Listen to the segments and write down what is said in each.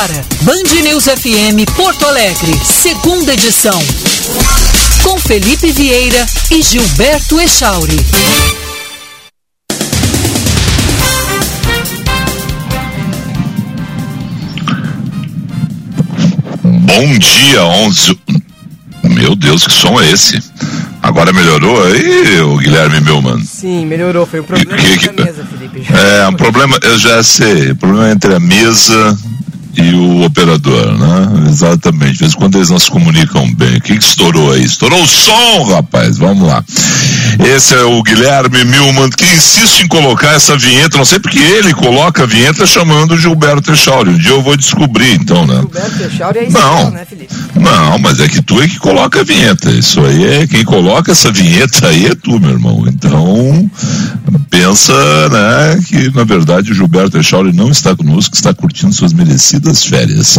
agora, Band News FM Porto Alegre, segunda edição. Com Felipe Vieira e Gilberto Echauri. Bom dia, 11. Meu Deus, que som é esse? Agora melhorou aí, o Guilherme Milman? Sim, melhorou. Foi um problema que, que, que, mesa, Felipe. É, um problema, eu já sei. Problema entre a mesa e o operador, né? Exatamente. De vez em quando eles não se comunicam bem. O que, que estourou aí? Estourou o som, rapaz. Vamos lá. Esse é o Guilherme Milman, que insiste em colocar essa vinheta, não sei porque ele coloca a vinheta chamando Gilberto Echauri. Um dia eu vou descobrir, então, né? Gilberto Echauri é não, né, Felipe? Não, mas é que tu é que coloca a vinheta. Isso aí é, quem coloca essa vinheta aí é tu, meu irmão. Então, pensa, né, que na verdade o Gilberto Echauri não está conosco, está curtindo suas merecidas férias.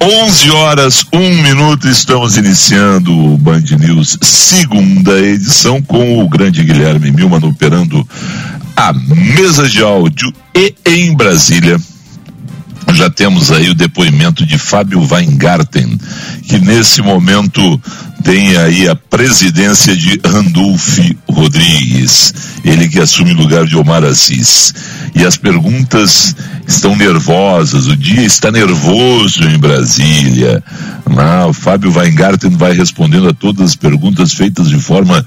11 horas, 1 minuto, estamos iniciando o Band News, segunda edição, com o grande Guilherme Milman operando a mesa de áudio e em Brasília já temos aí o depoimento de Fábio Weingarten, que nesse momento tem aí a presidência de Randolph Rodrigues, ele que assume o lugar de Omar Assis. E as perguntas estão nervosas, o dia está nervoso em Brasília. Ah, o Fábio Weingarten vai respondendo a todas as perguntas feitas de forma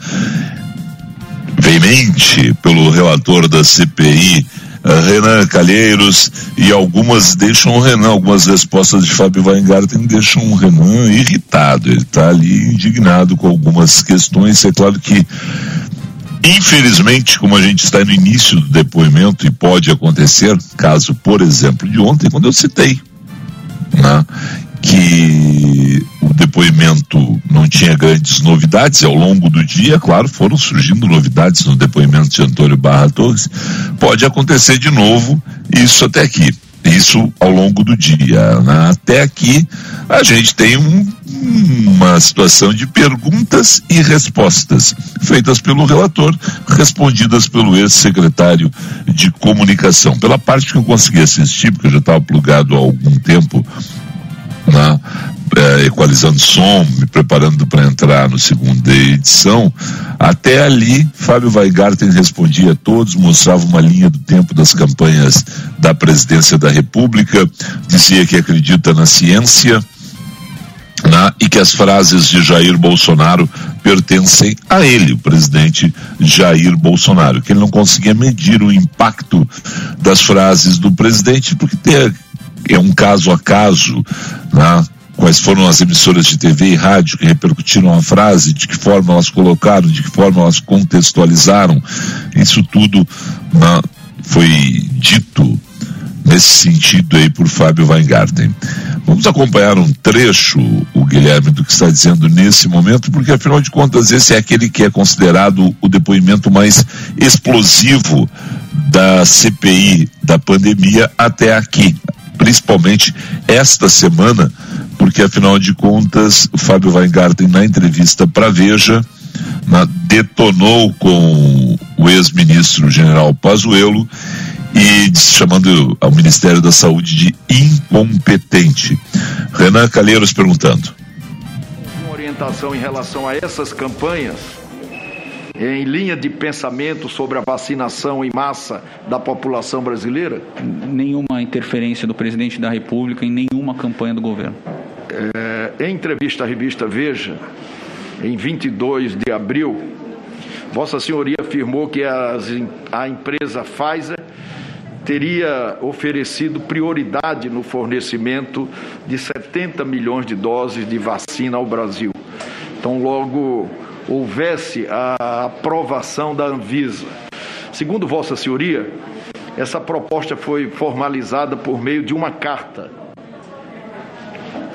veemente pelo relator da CPI, Renan Calheiros, e algumas deixam o Renan, algumas respostas de Fábio Weingarten deixam o Renan irritado, ele está ali indignado com algumas questões, é claro que Infelizmente, como a gente está no início do depoimento e pode acontecer, caso, por exemplo, de ontem, quando eu citei, né, que o depoimento não tinha grandes novidades, e ao longo do dia, claro, foram surgindo novidades no depoimento de Antônio Barra Torres. Pode acontecer de novo isso até aqui. Isso ao longo do dia. Né? Até aqui, a gente tem um, uma situação de perguntas e respostas feitas pelo relator, respondidas pelo ex-secretário de comunicação. Pela parte que eu consegui assistir, porque eu já estava plugado há algum tempo né, é, equalizando som, me preparando para entrar no segunda edição. Até ali, Fábio Weigarten respondia a todos, mostrava uma linha do tempo das campanhas da presidência da República, dizia que acredita na ciência. Né, e que as frases de Jair Bolsonaro pertencem a ele, o presidente Jair Bolsonaro, que ele não conseguia medir o impacto das frases do presidente, porque tem, é um caso a caso, né? quais foram as emissoras de TV e rádio que repercutiram a frase, de que forma elas colocaram, de que forma elas contextualizaram. Isso tudo né, foi dito nesse sentido aí por Fábio Weingarten. Vamos acompanhar um trecho, o Guilherme, do que está dizendo nesse momento, porque afinal de contas esse é aquele que é considerado o depoimento mais explosivo da CPI da pandemia até aqui, principalmente esta semana, porque afinal de contas, o Fábio Weingarten, na entrevista para Veja, na, detonou com o ex-ministro general Pazuello e chamando ao Ministério da Saúde de incompetente. Renan Calheiros perguntando. Uma orientação em relação a essas campanhas em linha de pensamento sobre a vacinação em massa da população brasileira? Nenhuma interferência do presidente da República em nenhuma campanha do governo. É, em entrevista à revista Veja, em 22 de abril, Vossa Senhoria afirmou que as, a empresa Pfizer teria oferecido prioridade no fornecimento de 70 milhões de doses de vacina ao Brasil. Então, logo houvesse a aprovação da Anvisa. Segundo Vossa Senhoria, essa proposta foi formalizada por meio de uma carta.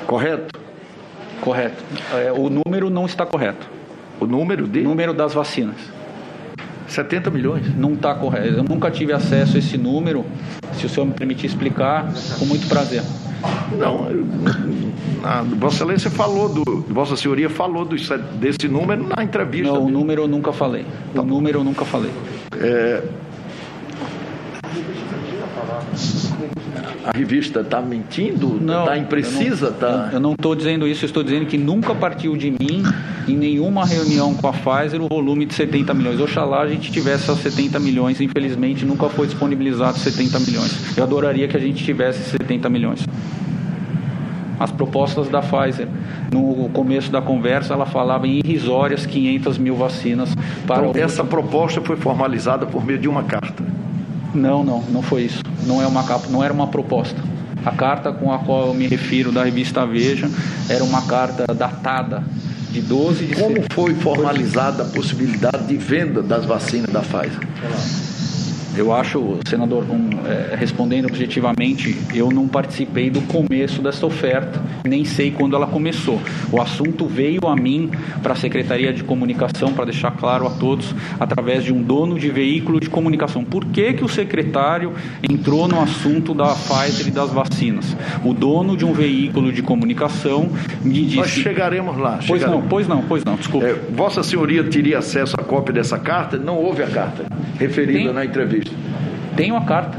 Correto? Correto. É, o número não está correto. O número de? O número das vacinas. 70 milhões? Não está correto. Eu nunca tive acesso a esse número. Se o senhor me permitir explicar, com muito prazer. Não, a Vossa Excelência falou do. Vossa Senhoria falou do, desse número na entrevista. Não, o número eu nunca falei. Tá. O número eu nunca falei. É, A revista está mentindo? Está imprecisa? Eu tá... não estou dizendo isso, estou dizendo que nunca partiu de mim, em nenhuma reunião com a Pfizer, o volume de 70 milhões. Oxalá a gente tivesse esses 70 milhões, infelizmente nunca foi disponibilizado 70 milhões. Eu adoraria que a gente tivesse 70 milhões as propostas da Pfizer. No começo da conversa, ela falava em irrisórias 500 mil vacinas para então, essa proposta foi formalizada por meio de uma carta. Não, não, não foi isso. Não é uma não era uma proposta. A carta com a qual eu me refiro da revista Veja era uma carta datada de 12 de Como foi formalizada a possibilidade de venda das vacinas da Pfizer? Eu acho, senador, um, é, respondendo objetivamente, eu não participei do começo dessa oferta, nem sei quando ela começou. O assunto veio a mim para a Secretaria de Comunicação, para deixar claro a todos, através de um dono de veículo de comunicação. Por que, que o secretário entrou no assunto da Pfizer e das vacinas? O dono de um veículo de comunicação me disse. Nós chegaremos lá. Pois chegaremos. não, pois não, pois não, desculpa. É, Vossa Senhoria teria acesso à cópia dessa carta? Não houve a carta referida Tem... na entrevista. Tenho a carta.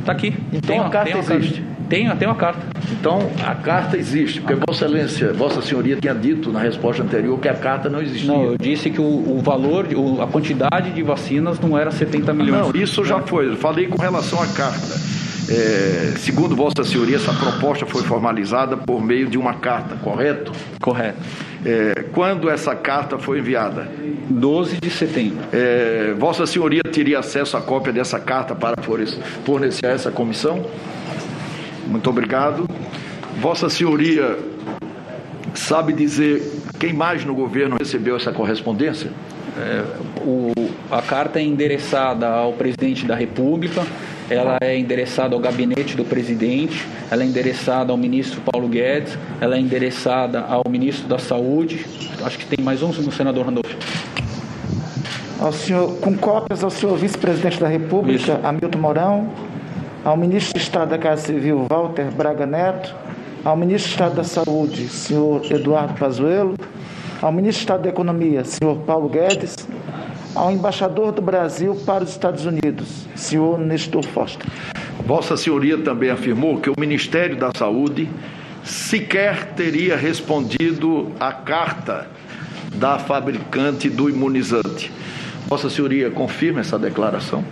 Está aqui. Então tenho, a carta existe. Carta. Tenho, tenho a carta. Então a carta existe, porque Vossa Excelência, Vossa Senhoria tinha dito na resposta anterior que a carta não existia. Não, eu disse que o, o valor, o, a quantidade de vacinas não era 70 milhões. Não, isso já foi. Eu falei com relação à carta. É, segundo Vossa Senhoria, essa proposta foi formalizada por meio de uma carta, correto? Correto. É, quando essa carta foi enviada? 12 de setembro. É, Vossa Senhoria teria acesso à cópia dessa carta para fornecer a essa comissão? Muito obrigado. Vossa Senhoria sabe dizer quem mais no governo recebeu essa correspondência? É, o, a carta é endereçada ao presidente da República, ela é endereçada ao gabinete do presidente, ela é endereçada ao ministro Paulo Guedes, ela é endereçada ao ministro da Saúde, acho que tem mais um senador Randolfo. Ao senhor, com cópias ao senhor vice-presidente da República, Isso. Hamilton Mourão, ao ministro de Estado da Casa Civil, Walter Braga Neto, ao ministro de Estado da Saúde, senhor Eduardo Pazuello, ao ministro de Estado da Economia, senhor Paulo Guedes, ao embaixador do Brasil para os Estados Unidos, senhor Nestor Foster. Vossa Senhoria também afirmou que o Ministério da Saúde sequer teria respondido à carta da fabricante do imunizante. Vossa Senhoria confirma essa declaração?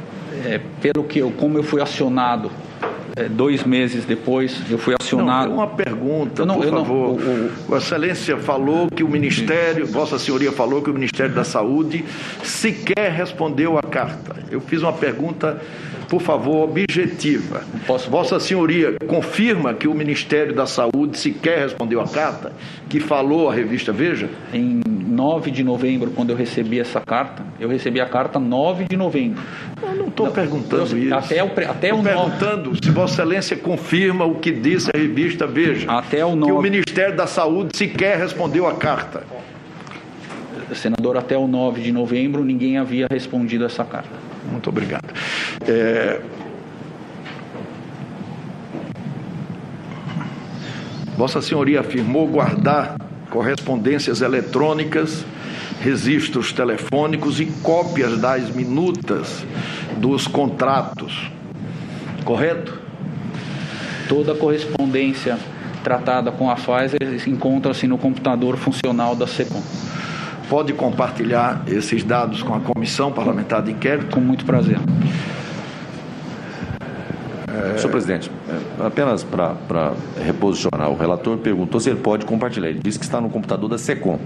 É, pelo que eu, como eu fui acionado dois meses depois, eu fui acionado. Não, uma pergunta, não, por favor. Não, o, Excelência falou que o Ministério, Vossa Senhoria falou que o Ministério da Saúde sequer respondeu à carta. Eu fiz uma pergunta, por favor, objetiva. Posso... Vossa Senhoria confirma que o Ministério da Saúde sequer respondeu à carta que falou a revista Veja? Em 9 de novembro, quando eu recebi essa carta, eu recebi a carta 9 de novembro. Eu não estou perguntando eu, isso. Até o, até o perguntando 9... se Vossa Excelência confirma o que disse a revista Veja. Até o 9... Que o Ministério da Saúde sequer respondeu a carta. Senador, até o 9 de novembro ninguém havia respondido essa carta. Muito obrigado. É... Vossa Senhoria afirmou guardar correspondências eletrônicas, registros telefônicos e cópias das minutas dos contratos. Correto? Toda a correspondência tratada com a Pfizer encontra-se no computador funcional da SECOM. Pode compartilhar esses dados com a Comissão Parlamentar de Inquérito? Com muito prazer. É... Senhor presidente, é, apenas para reposicionar, o relator perguntou se ele pode compartilhar. Ele disse que está no computador da SECOM.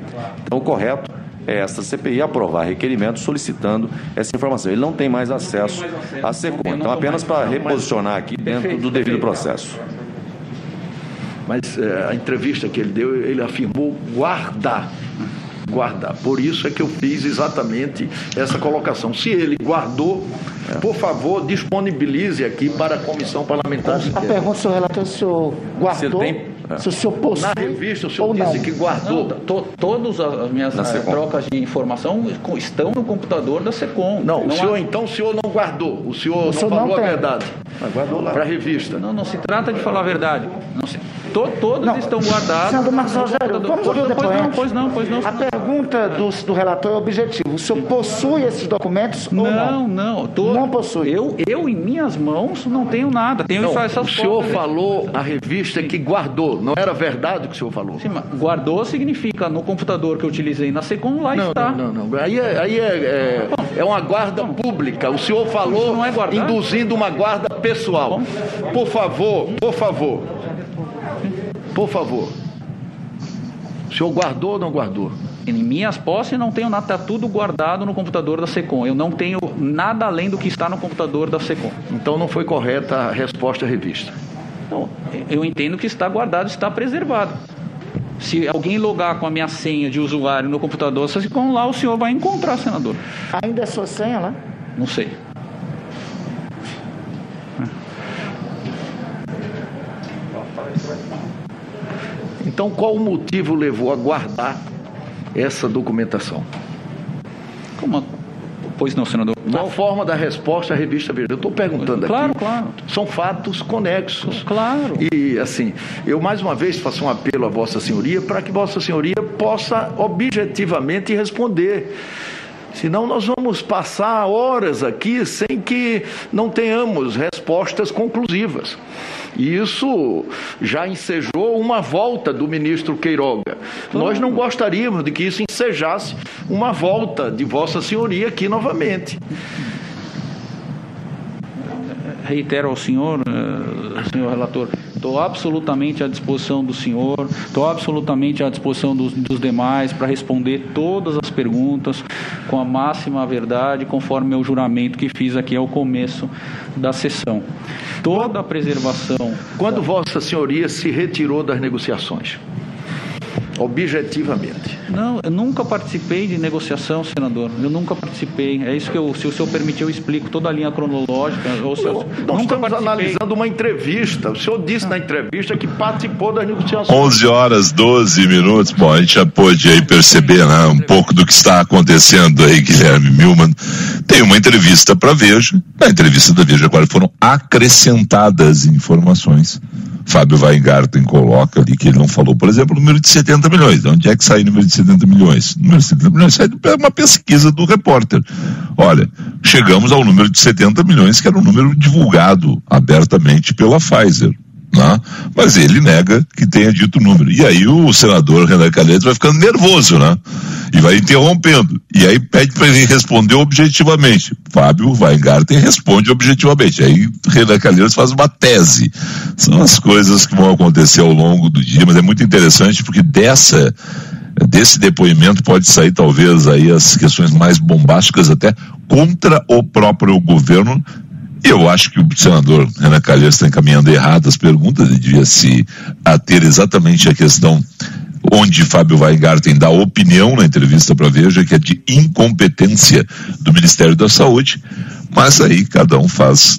Então, o correto é esta CPI aprovar requerimento solicitando essa informação. Ele não tem mais acesso à SECOM. Então, apenas para reposicionar aqui dentro do devido processo. Mas é, a entrevista que ele deu, ele afirmou guardar guardar. Por isso é que eu fiz exatamente essa colocação. Se ele guardou. Por favor, disponibilize aqui para a comissão parlamentar. A pergunta, senhor relator, se o senhor guardou? Se, tem, se o senhor possui Na revista, o senhor disse não. que guardou. Não, to, todas as minhas eh, trocas de informação estão no computador da SECOM. Não, não o senhor, há... então, o senhor não guardou. O senhor o não senhor falou não a verdade. Mas guardou lá. Para a revista. Não, não se trata de falar a verdade. Não se... To, todos não, estão guardados. Senador Marcos Rogério, vamos ouvir o depoimento. Pois não, pois não, pois não. A pergunta do, do relator é objetiva. O senhor possui esses documentos ou não? Não, não. Tô, não possui. Eu, eu, em minhas mãos, não tenho nada. Tenho não, essas O senhor falou a revista que guardou. Não era verdade o que o senhor falou? Sim, mas guardou significa no computador que eu utilizei na Secom, lá não, está. Não, não, não. Aí é, aí é, é, é uma guarda pública. O senhor falou é induzindo uma guarda pessoal. Por favor, por favor. Por favor. O senhor guardou ou não guardou? Em minhas posses não tenho nada, está tudo guardado no computador da Secom. Eu não tenho nada além do que está no computador da Secom. Então não foi correta a resposta à revista. Então, eu entendo que está guardado, está preservado. Se alguém logar com a minha senha de usuário no computador da Secom, lá o senhor vai encontrar, senador. Ainda é sua senha lá? Não sei. Então, qual o motivo levou a guardar essa documentação? Como? Pois não, senador. Na forma da resposta à revista Veja. Eu estou perguntando claro, aqui. Claro, claro. São fatos conexos. Claro. E, assim, eu mais uma vez faço um apelo a Vossa Senhoria para que Vossa Senhoria possa objetivamente responder. Senão nós vamos passar horas aqui sem que não tenhamos respostas conclusivas. E isso já ensejou uma volta do ministro Queiroga. Nós não gostaríamos de que isso ensejasse uma volta de Vossa Senhoria aqui novamente. Reitero ao senhor, eh, senhor relator, Estou absolutamente à disposição do senhor, estou absolutamente à disposição dos, dos demais para responder todas as perguntas com a máxima verdade, conforme o juramento que fiz aqui ao começo da sessão. Toda a preservação. Quando Vossa Senhoria se retirou das negociações? Objetivamente. Não, eu nunca participei de negociação, senador. Eu nunca participei. É isso que eu, se o senhor permitir, eu explico toda a linha cronológica. Ou seja, Nós nunca estamos participei. analisando uma entrevista. O senhor disse na entrevista que participou das negociações. 11 horas 12 minutos. Bom, a gente já pôde aí perceber né, um pouco do que está acontecendo aí, Guilherme Milman. Tem uma entrevista para Veja. Na entrevista da Veja agora foram acrescentadas informações Fábio Weingarten coloca ali que ele não falou, por exemplo, o número de 70 milhões. De onde é que sai o número de 70 milhões? O número de 70 milhões sai de uma pesquisa do repórter. Olha, chegamos ao número de 70 milhões, que era um número divulgado abertamente pela Pfizer. Né? Mas ele nega que tenha dito o número. E aí o senador Renan Calheiros vai ficando nervoso, né? E vai interrompendo. E aí pede para ele responder objetivamente. Fábio Weingarten responde objetivamente. Aí Renan Calheiros faz uma tese. São as coisas que vão acontecer ao longo do dia, mas é muito interessante porque dessa desse depoimento pode sair talvez aí as questões mais bombásticas até contra o próprio governo eu acho que o senador Renan Calheiros está encaminhando errado as perguntas, ele devia se ater exatamente à questão onde Fábio Weingarten dá opinião na entrevista para Veja, que é de incompetência do Ministério da Saúde, mas aí cada um faz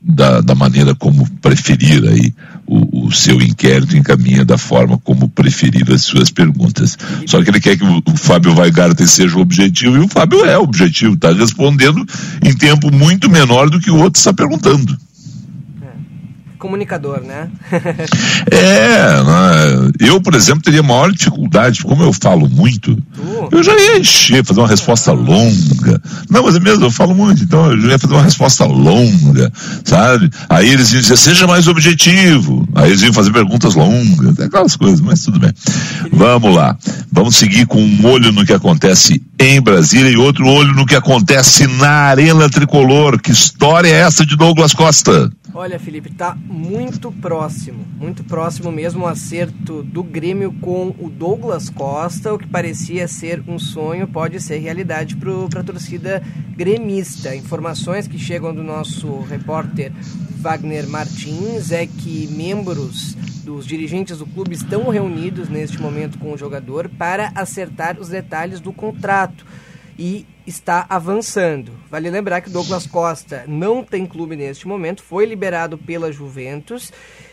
da, da maneira como preferir aí o, o, seu inquérito encaminha da forma como preferir as suas perguntas. Só que ele quer que o, o Fábio Weigarten seja o objetivo e o Fábio é o objetivo, está respondendo em tempo muito menor do que o outro está perguntando comunicador, né? é, né? eu, por exemplo, teria maior dificuldade, como eu falo muito, uh. eu já ia encher, fazer uma resposta longa. Não, mas é mesmo, eu falo muito, então eu já ia fazer uma resposta longa, sabe? Aí eles iam dizer, seja mais objetivo. Aí eles iam fazer perguntas longas, aquelas coisas, mas tudo bem. Vamos lá. Vamos seguir com um olho no que acontece em Brasília e outro olho no que acontece na Arena Tricolor. Que história é essa de Douglas Costa? Olha, Felipe, tá muito próximo, muito próximo mesmo o acerto do Grêmio com o Douglas Costa. O que parecia ser um sonho pode ser realidade para a torcida gremista. Informações que chegam do nosso repórter Wagner Martins é que membros dos dirigentes do clube estão reunidos neste momento com o jogador para acertar os detalhes do contrato e está avançando. Vale lembrar que Douglas Costa não tem clube neste momento, foi liberado pela Juventus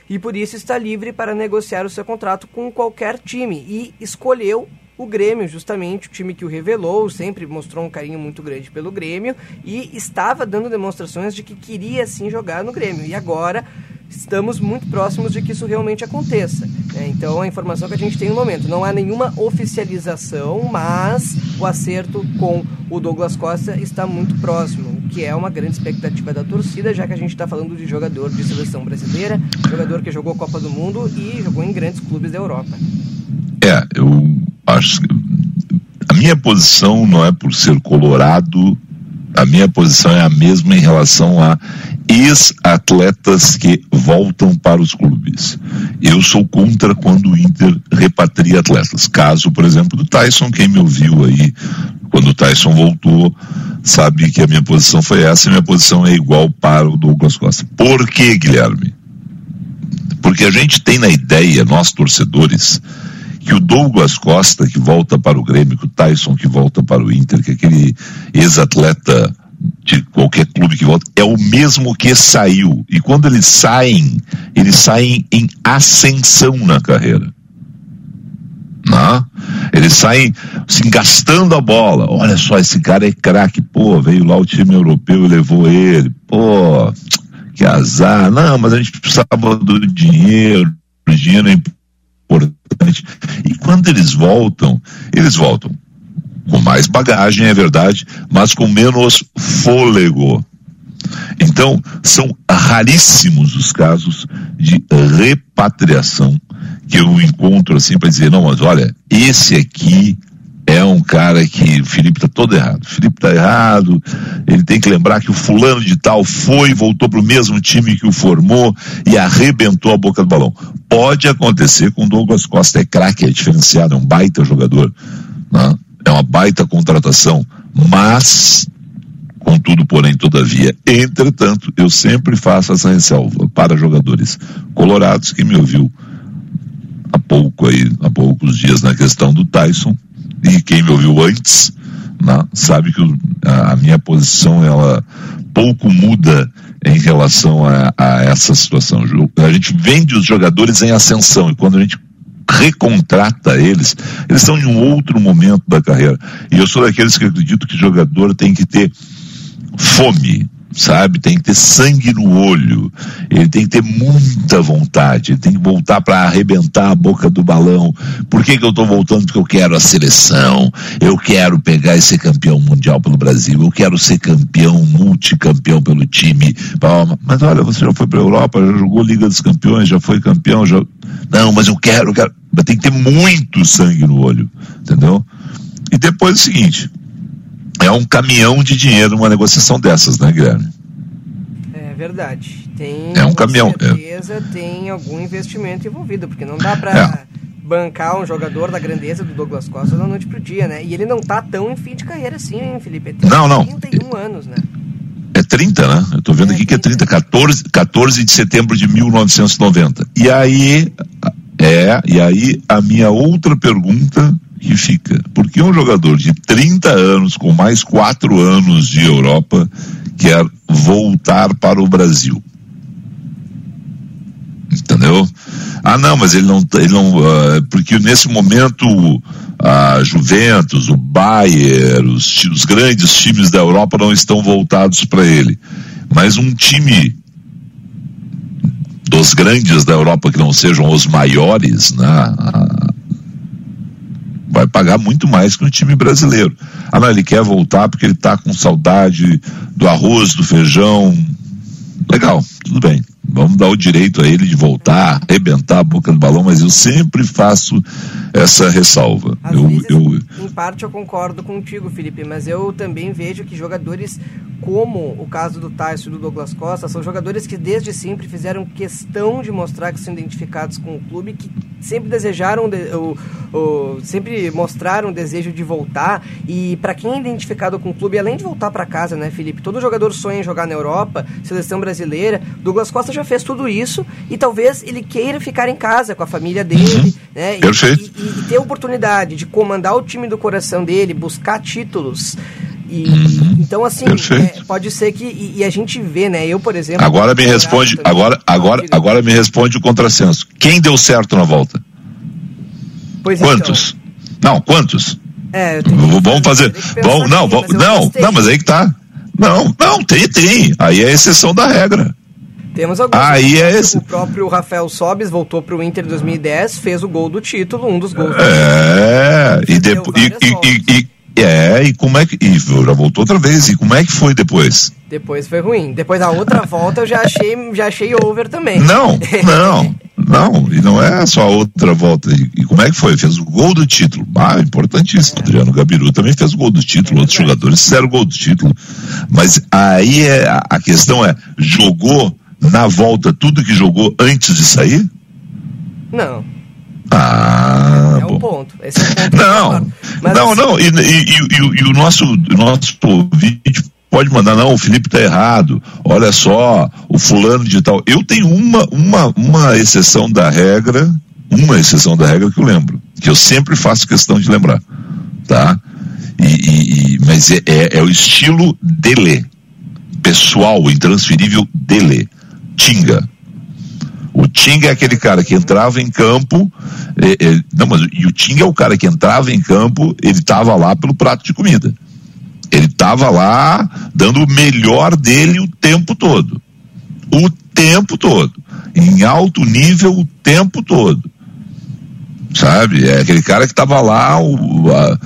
e por isso está livre para negociar o seu contrato com qualquer time e escolheu o Grêmio, justamente o time que o revelou, sempre mostrou um carinho muito grande pelo Grêmio e estava dando demonstrações de que queria sim jogar no Grêmio. E agora estamos muito próximos de que isso realmente aconteça. Né? Então, a informação que a gente tem no momento, não há nenhuma oficialização, mas o acerto com o Douglas Costa está muito próximo, o que é uma grande expectativa da torcida, já que a gente está falando de jogador de seleção brasileira, jogador que jogou Copa do Mundo e jogou em grandes clubes da Europa. É, eu acho que a minha posição não é por ser colorado, a minha posição é a mesma em relação a ex-atletas que voltam para os clubes. Eu sou contra quando o Inter repatria atletas. Caso, por exemplo, do Tyson, quem me ouviu aí quando o Tyson voltou, sabe que a minha posição foi essa e minha posição é igual para o Douglas Costa. Por que, Guilherme? Porque a gente tem na ideia, nós torcedores, que o Douglas Costa, que volta para o Grêmio, que o Tyson, que volta para o Inter, que aquele ex-atleta de qualquer clube que volta, é o mesmo que saiu. E quando eles saem, eles saem em ascensão na carreira. Não? Eles saem assim, gastando a bola. Olha só, esse cara é craque. Pô, veio lá o time europeu e levou ele. Pô, que azar. Não, mas a gente precisava do dinheiro. O dinheiro é importante. E quando eles voltam, eles voltam com mais bagagem, é verdade, mas com menos fôlego. Então, são raríssimos os casos de repatriação que eu encontro assim para dizer, não, mas olha, esse aqui é um cara que Felipe está todo errado. Felipe está errado, ele tem que lembrar que o fulano de tal foi, voltou para o mesmo time que o formou e arrebentou a boca do balão. Pode acontecer com Douglas Costa, é craque, é diferenciado, é um baita jogador. Né? É uma baita contratação, mas Contudo, porém, todavia, entretanto, eu sempre faço essa ressalva para jogadores colorados que me ouviu há pouco aí, há poucos dias na questão do Tyson, e quem me ouviu antes, né, sabe que a, a, minha posição ela pouco muda em relação a, a essa situação. A gente vende os jogadores em ascensão e quando a gente recontrata eles, eles estão em um outro momento da carreira. E eu sou daqueles que acredito que jogador tem que ter fome, sabe? Tem que ter sangue no olho, ele tem que ter muita vontade, ele tem que voltar para arrebentar a boca do balão. Por que, que eu estou voltando? Porque eu quero a seleção, eu quero pegar e ser campeão mundial pelo Brasil, eu quero ser campeão, multicampeão pelo time. Mas olha, você já foi para a Europa, já jogou Liga dos Campeões, já foi campeão, já. Não, mas eu quero, eu quero. Mas tem que ter muito sangue no olho, entendeu? E depois é o seguinte, é um caminhão de dinheiro numa negociação dessas, né, Guilherme? É verdade. Tem é um caminhão. É. certeza é. tem algum investimento envolvido, porque não dá para é. bancar um jogador da grandeza do Douglas Costa da noite pro dia, né? E ele não tá tão em fim de carreira assim, hein, Felipe? Tem não, não. 31 anos, né? É 30, né? Eu tô vendo é, aqui que é 30, 14, 14 de setembro de 1990. E aí, é, e aí a minha outra pergunta que fica. Porque um jogador de 30 anos, com mais quatro anos de Europa, quer voltar para o Brasil. Entendeu? Ah, não, mas ele não, ele não, uh, porque nesse momento a Juventus, o Bayern, os, os grandes times da Europa não estão voltados para ele. Mas um time dos grandes da Europa que não sejam os maiores, né? Vai pagar muito mais que um time brasileiro. Ah, não, ele quer voltar porque ele está com saudade do arroz, do feijão. Legal, tudo bem. Vamos dar o direito a ele de voltar, arrebentar a boca do balão, mas eu sempre faço essa ressalva. Às eu, vezes, eu... Em parte eu concordo contigo, Felipe, mas eu também vejo que jogadores como o caso do Tyson e do Douglas Costa são jogadores que desde sempre fizeram questão de mostrar que são identificados com o clube, que sempre desejaram, de, o, o, sempre mostraram o desejo de voltar. E para quem é identificado com o clube, além de voltar para casa, né, Felipe? Todo jogador sonha em jogar na Europa, seleção brasileira. Douglas Costa já fez tudo isso e talvez ele queira ficar em casa com a família dele, uhum. né? E, e, e, ter a oportunidade de comandar o time do coração dele, buscar títulos. E, uhum. Então, assim, é, pode ser que. E, e, a gente vê, né? Eu, por exemplo. Agora me responde. Agora, agora, agora me responde o contrassenso. Quem deu certo na volta? Pois quantos? Então. Não, quantos? É, vamos fazer. Vamos, não, vamos, não, não, mas aí que tá. Não, não, tem, tem. Aí é exceção da regra. Temos alguns. Aí é esse. O próprio Rafael Sobis voltou para o Inter em 2010, fez o gol do título, um dos gols. É, e depois. E, e, e, é, e como é que. E já voltou outra vez. E como é que foi depois? Depois foi ruim. Depois da outra volta eu já achei, já achei over também. Não, não. Não, e não é só a outra volta. E, e, como é que foi? Fez o gol do título. Ah, importantíssimo. É. Adriano Gabiru também fez o gol do título. É Outros jogadores fizeram o gol do título. Mas aí é, a questão é: jogou na volta tudo que jogou antes de sair? Não. Ah, é bom. Ponto. Esse é um ponto não, não, assim... não. E, e, e, o nosso, nosso vídeo pode mandar, não, o Felipe está errado, olha só, o fulano de tal. Eu tenho uma, uma, uma exceção da regra, uma exceção da regra que eu lembro, que eu sempre faço questão de lembrar, tá? E, e mas é, é, é, o estilo dele, pessoal, intransferível dele, Tinga. O Tinga é aquele cara que entrava em campo, é, é, não, mas e o Tinga é o cara que entrava em campo, ele estava lá pelo prato de comida. Ele estava lá dando o melhor dele o tempo todo. O tempo todo. Em alto nível o tempo todo. Sabe? É aquele cara que estava lá, o, a,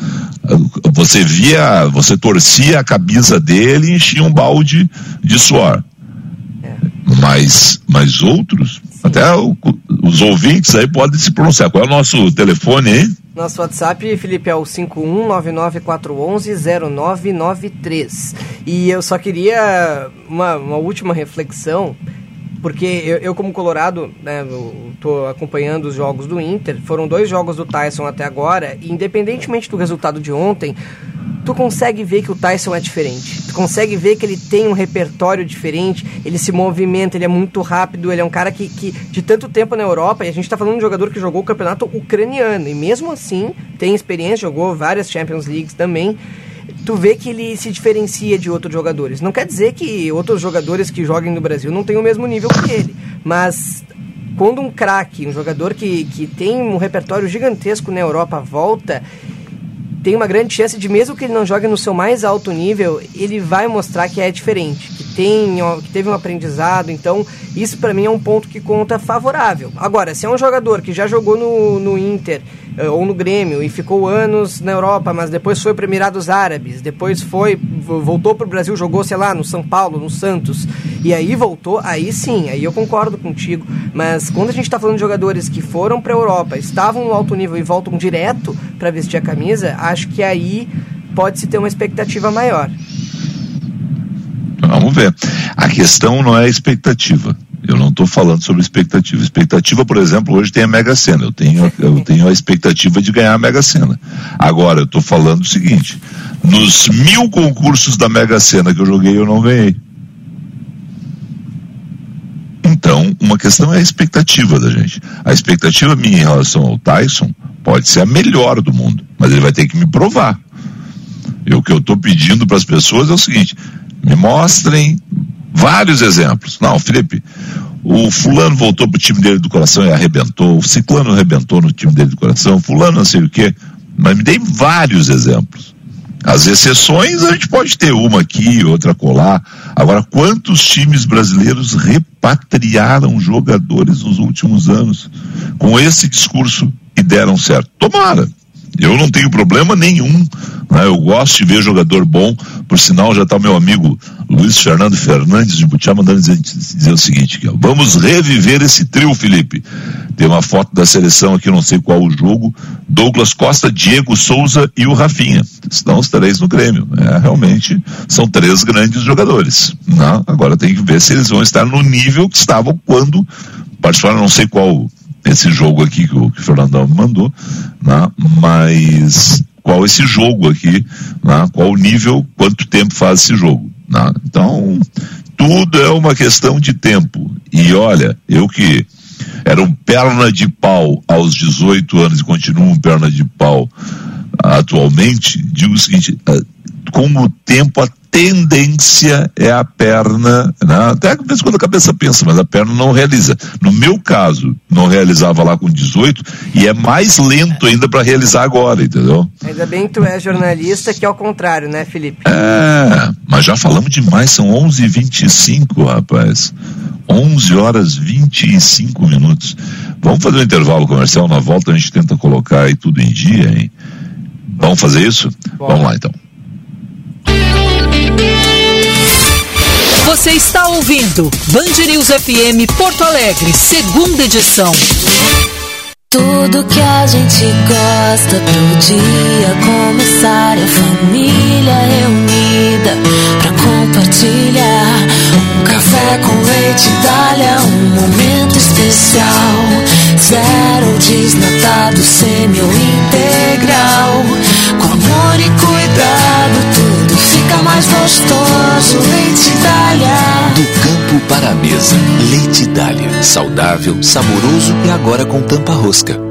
você via, você torcia a camisa dele e enchia um balde de suor. É. Mas, mas outros, Sim. até o, os ouvintes aí podem se pronunciar. Qual é o nosso telefone aí? Nosso WhatsApp, Felipe, é o 51994110993. E eu só queria uma, uma última reflexão, porque eu, eu como colorado, né, estou acompanhando os jogos do Inter, foram dois jogos do Tyson até agora, e independentemente do resultado de ontem, tu consegue ver que o Tyson é diferente. Tu consegue ver que ele tem um repertório diferente, ele se movimenta, ele é muito rápido, ele é um cara que, que de tanto tempo na Europa, e a gente está falando de um jogador que jogou o campeonato ucraniano, e mesmo assim tem experiência, jogou várias Champions Leagues também. Tu vê que ele se diferencia de outros jogadores. Não quer dizer que outros jogadores que joguem no Brasil não tenham o mesmo nível que ele, mas quando um craque, um jogador que, que tem um repertório gigantesco na Europa volta, tem uma grande chance de, mesmo que ele não jogue no seu mais alto nível, ele vai mostrar que é diferente, que, tem, que teve um aprendizado. Então, isso para mim é um ponto que conta favorável. Agora, se é um jogador que já jogou no, no Inter eh, ou no Grêmio e ficou anos na Europa, mas depois foi para Emirados Árabes, depois foi voltou para o Brasil, jogou, sei lá, no São Paulo, no Santos, e aí voltou, aí sim, aí eu concordo contigo. Mas quando a gente está falando de jogadores que foram para a Europa, estavam no alto nível e voltam direto para vestir a camisa, acho que aí pode-se ter uma expectativa maior. Vamos ver. A questão não é a expectativa. Eu não estou falando sobre expectativa. Expectativa, por exemplo, hoje tem a Mega Sena. Eu tenho, eu tenho a expectativa de ganhar a Mega Sena. Agora, eu estou falando o seguinte: nos mil concursos da Mega Sena que eu joguei, eu não ganhei. Então, uma questão é a expectativa da gente. A expectativa minha em relação ao Tyson pode ser a melhor do mundo, mas ele vai ter que me provar. E o que eu estou pedindo para as pessoas é o seguinte: me mostrem Vários exemplos. Não, Felipe, o fulano voltou pro time dele do coração e arrebentou, o ciclano arrebentou no time dele do coração, fulano não sei o quê. Mas me dei vários exemplos. As exceções a gente pode ter uma aqui, outra colar. Agora, quantos times brasileiros repatriaram jogadores nos últimos anos com esse discurso e deram certo? Tomara. Eu não tenho problema nenhum. Né? Eu gosto de ver jogador bom. Por sinal, já está meu amigo Luiz Fernando Fernandes de Butiá mandando dizer, dizer o seguinte: vamos reviver esse trio, Felipe. Tem uma foto da seleção aqui, não sei qual o jogo. Douglas Costa, Diego Souza e o Rafinha. Estão os três no Grêmio. É, realmente são três grandes jogadores. Né? Agora tem que ver se eles vão estar no nível que estavam quando participaram, não sei qual esse jogo aqui que o, que o Fernandão me mandou, né? mas qual esse jogo aqui, né? qual o nível, quanto tempo faz esse jogo. Né? Então, tudo é uma questão de tempo. E olha, eu que era um perna de pau aos 18 anos e continuo um perna de pau atualmente, digo o seguinte, eh, com o tempo a tendência é a perna, né? até às vezes quando a cabeça pensa, mas a perna não realiza. No meu caso, não realizava lá com 18 e é mais lento ainda para realizar agora, entendeu? Ainda bem que tu é jornalista, que é o contrário, né, Felipe? É, mas já falamos demais, são 11h25, rapaz. 11 horas 25 minutos. Vamos fazer um intervalo comercial, na volta a gente tenta colocar aí tudo em dia, hein? Vamos fazer isso? Bom. Vamos lá então. Você está ouvindo Band News FM Porto Alegre, segunda edição. Tudo que a gente gosta pro dia começar a família reunida pra compartilhar um café com leite Dália, um momento especial. Zero desnatado, semi ou integral, com amor e cuidado mais gostoso. Leite Dália. Do campo para a mesa, leite Dália, saudável, saboroso e agora com tampa rosca.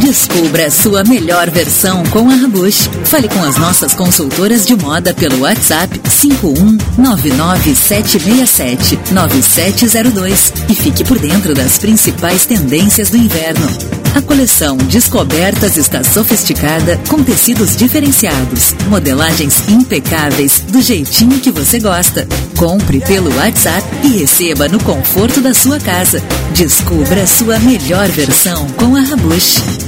Descubra sua melhor versão com a Rabush. Fale com as nossas consultoras de moda pelo WhatsApp 51997679702 e fique por dentro das principais tendências do inverno. A coleção Descobertas está sofisticada com tecidos diferenciados, modelagens impecáveis do jeitinho que você gosta. Compre pelo WhatsApp e receba no conforto da sua casa. Descubra sua melhor versão com a Rabush.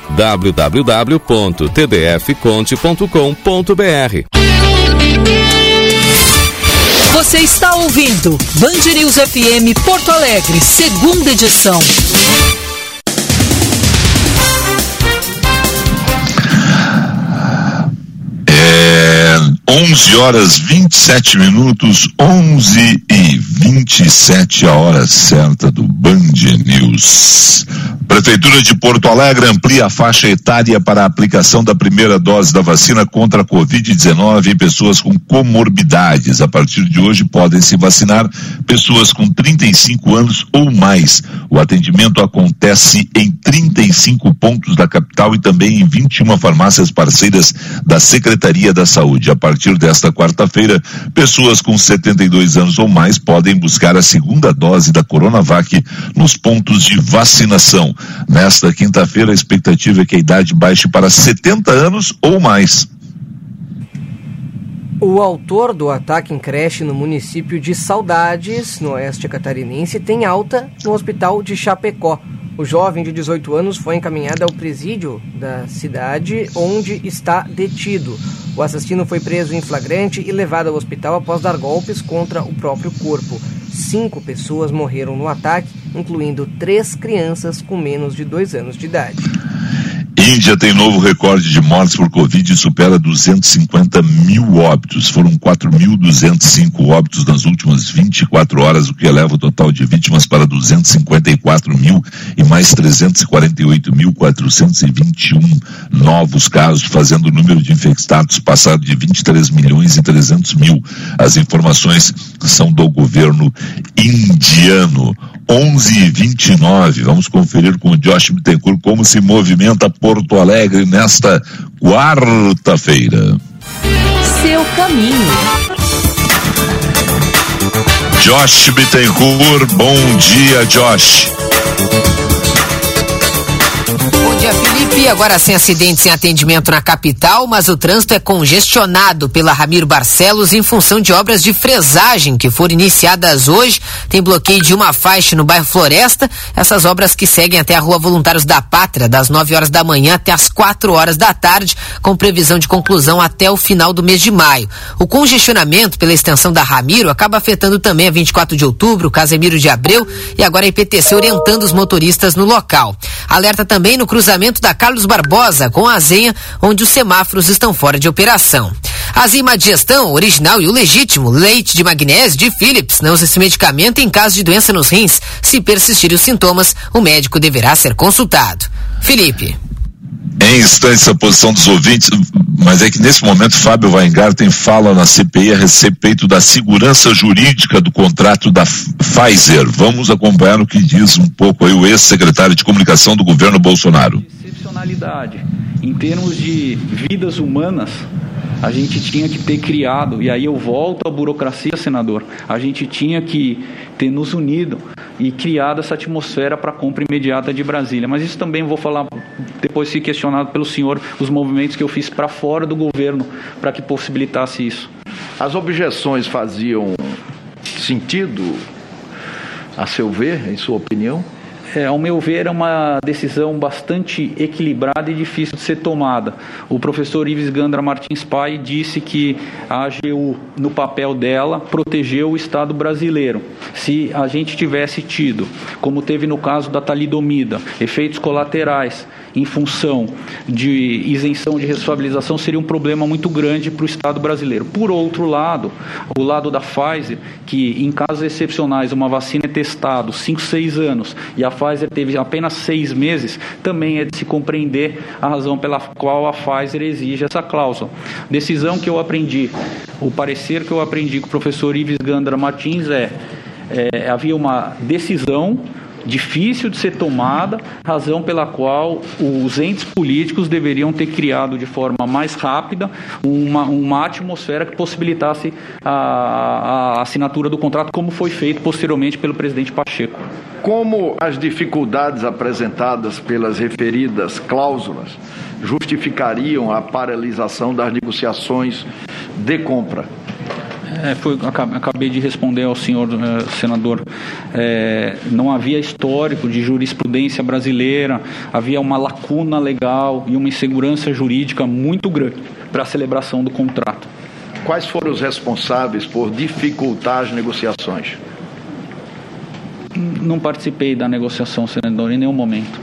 www.tdfconte.com.br. Você está ouvindo Band News FM Porto Alegre, segunda edição. É 11 horas 27 minutos, 11 e 27 a hora certa do Band News. Prefeitura de Porto Alegre amplia a faixa etária para a aplicação da primeira dose da vacina contra a Covid-19 em pessoas com comorbidades. A partir de hoje podem se vacinar pessoas com 35 anos ou mais. O atendimento acontece em 35 pontos da capital e também em 21 farmácias parceiras da Secretaria da Saúde. A partir desta quarta-feira, pessoas com 72 anos ou mais podem buscar a segunda dose da Coronavac nos pontos de vacinação. Nesta quinta-feira, a expectativa é que a idade baixe para 70 anos ou mais. O autor do ataque em creche no município de Saudades, no oeste catarinense, tem alta no hospital de Chapecó. O jovem de 18 anos foi encaminhado ao presídio da cidade, onde está detido. O assassino foi preso em flagrante e levado ao hospital após dar golpes contra o próprio corpo. Cinco pessoas morreram no ataque, incluindo três crianças com menos de dois anos de idade. Índia tem novo recorde de mortes por Covid e supera 250 mil óbitos. Foram 4.205 óbitos nas últimas 24 horas, o que eleva o total de vítimas para 254 mil e mais 348.421 novos casos, fazendo o número de infectados passar de 23 milhões e 300 mil. As informações são do governo indiano. 11 e 29. Vamos conferir com o Josh Bittencourt como se movimenta Porto Alegre nesta quarta-feira. Seu caminho. Josh Bittencourt, bom dia, Josh. Dia, Felipe. Agora sem acidentes em atendimento na capital, mas o trânsito é congestionado pela Ramiro Barcelos em função de obras de fresagem que foram iniciadas hoje. Tem bloqueio de uma faixa no bairro Floresta. Essas obras que seguem até a Rua Voluntários da Pátria, das 9 horas da manhã até as 4 horas da tarde, com previsão de conclusão até o final do mês de maio. O congestionamento pela extensão da Ramiro acaba afetando também a 24 de outubro, Casemiro de Abreu e agora a IPTC orientando os motoristas no local. Alerta também no cruzamento da Carlos Barbosa com a Azenha, onde os semáforos estão fora de operação. A Zima Digestão, original e o legítimo leite de magnésio de Philips, não usa esse medicamento em caso de doença nos rins. Se persistirem os sintomas, o médico deverá ser consultado. Felipe. Em instantes a posição dos ouvintes, mas é que nesse momento Fábio Weingarten fala na CPI a respeito da segurança jurídica do contrato da Pfizer. Vamos acompanhar o que diz um pouco aí o ex-secretário de comunicação do governo Bolsonaro. Excepcionalidade. Em termos de vidas humanas, a gente tinha que ter criado, e aí eu volto à burocracia, senador, a gente tinha que ter nos unido e criado essa atmosfera para compra imediata de Brasília. Mas isso também vou falar depois se questionado pelo senhor os movimentos que eu fiz para fora do governo para que possibilitasse isso. As objeções faziam sentido, a seu ver, em sua opinião? É, ao meu ver, é uma decisão bastante equilibrada e difícil de ser tomada. O professor Ives Gandra Martins Pai disse que a AGU, no papel dela, protegeu o Estado brasileiro. Se a gente tivesse tido, como teve no caso da talidomida, efeitos colaterais em função de isenção de responsabilização, seria um problema muito grande para o Estado brasileiro. Por outro lado, o lado da Pfizer, que em casos excepcionais uma vacina é testada 5, 6 anos e a Pfizer teve apenas seis meses, também é de se compreender a razão pela qual a Pfizer exige essa cláusula. Decisão que eu aprendi, o parecer que eu aprendi com o professor Ives Gandra Martins é, é havia uma decisão difícil de ser tomada, razão pela qual os entes políticos deveriam ter criado de forma mais rápida uma, uma atmosfera que possibilitasse a, a assinatura do contrato, como foi feito posteriormente pelo presidente Pacheco. Como as dificuldades apresentadas pelas referidas cláusulas justificariam a paralisação das negociações de compra? É, foi, acabei de responder ao senhor eh, senador. É, não havia histórico de jurisprudência brasileira, havia uma lacuna legal e uma insegurança jurídica muito grande para a celebração do contrato. Quais foram os responsáveis por dificultar as negociações? Não participei da negociação, senador, em nenhum momento.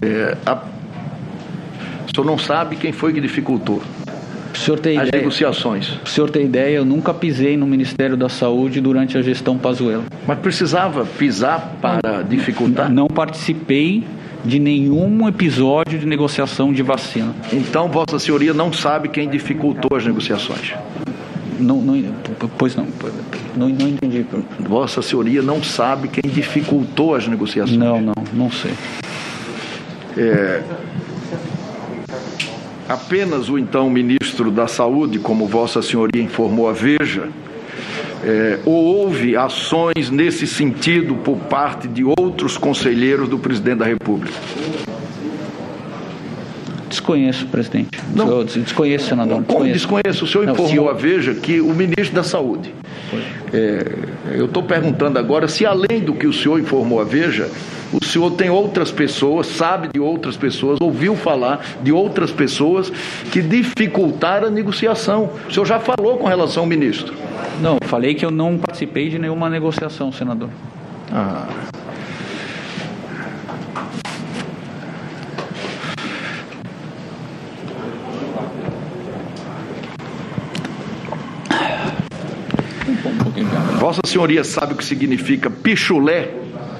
É, a... O senhor não sabe quem foi que dificultou? Senhor ter as ideia, negociações. O senhor ter ideia, eu nunca pisei no Ministério da Saúde durante a gestão Pazuello. Mas precisava pisar para dificultar? Não participei de nenhum episódio de negociação de vacina. Então, Vossa Senhoria não sabe quem dificultou as negociações? Não, não, pois não, não, não entendi. Vossa Senhoria não sabe quem dificultou as negociações? Não, não, não sei. É, apenas o então ministro da Saúde, como Vossa Senhoria informou a Veja, é, ou houve ações nesse sentido por parte de outros conselheiros do presidente da República? Desconheço, presidente. Não. Desconheço, senador. Como desconheço? O senhor informou Não, senhor... a Veja que o ministro da Saúde. É, eu estou perguntando agora se, além do que o senhor informou a Veja, o senhor tem outras pessoas, sabe de outras pessoas, ouviu falar de outras pessoas que dificultaram a negociação. O senhor já falou com relação ao ministro? Não, falei que eu não participei de nenhuma negociação, senador. Ah. Vossa Senhoria sabe o que significa pichulé?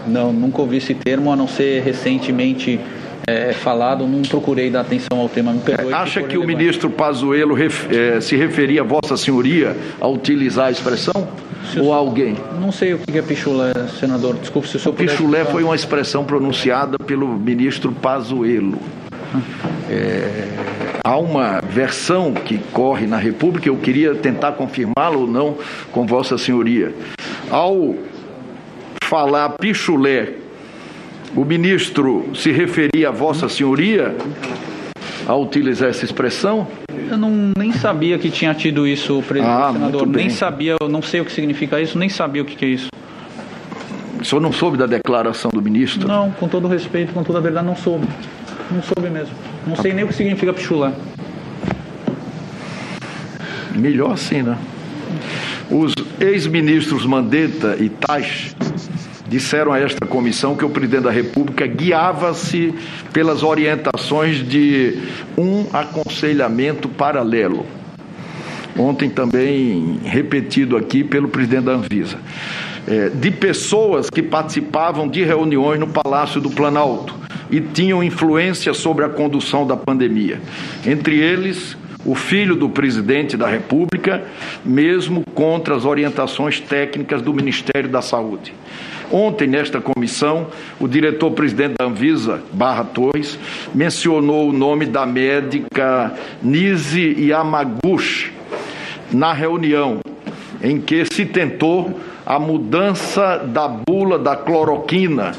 Não, nunca ouvi esse termo, a não ser recentemente é, falado, não procurei dar atenção ao tema. Perdoe, Acha que, que o ministro Pazuello ref, é, se referia a Vossa Senhoria a utilizar a expressão? Ou a alguém? Não sei o que é pichulé, senador. Desculpe se o senhor Pichulé foi uma expressão pronunciada pelo ministro Pazuello. É, há uma versão que corre na República, eu queria tentar confirmá-la ou não com Vossa Senhoria. Ao falar pichulé O ministro se referia a Vossa Senhoria ao utilizar essa expressão? Eu não, nem sabia que tinha tido isso, presidente Ah, senador. Nem sabia, eu não sei o que significa isso, nem sabia o que, que é isso. O senhor não soube da declaração do ministro? Não, com todo respeito, com toda a verdade, não soube. Não soube mesmo. Não sei nem o que significa pichulé. Melhor assim, né? Os ex-ministros Mandetta e Tais disseram a esta comissão que o presidente da República guiava-se pelas orientações de um aconselhamento paralelo. Ontem também repetido aqui pelo presidente da Anvisa. É, de pessoas que participavam de reuniões no Palácio do Planalto e tinham influência sobre a condução da pandemia. Entre eles, o filho do presidente da República, mesmo contra as orientações técnicas do Ministério da Saúde. Ontem, nesta comissão, o diretor-presidente da Anvisa, Barra Torres, mencionou o nome da médica Nise Yamaguchi na reunião em que se tentou a mudança da bula da cloroquina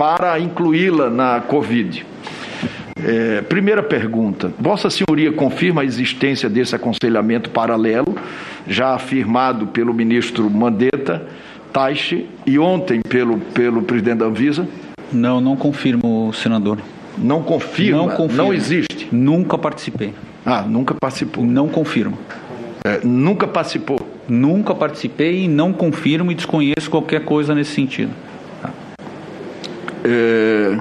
para incluí-la na Covid. É, primeira pergunta: Vossa Senhoria confirma a existência desse aconselhamento paralelo, já afirmado pelo ministro Mandetta, Taixe e ontem pelo, pelo presidente da Anvisa? Não, não confirmo, senador. Não confirma? Não confirmo. Não existe? Nunca participei. Ah, nunca participou? Não confirmo. É, nunca participou? Nunca participei e não confirmo e desconheço qualquer coisa nesse sentido. É...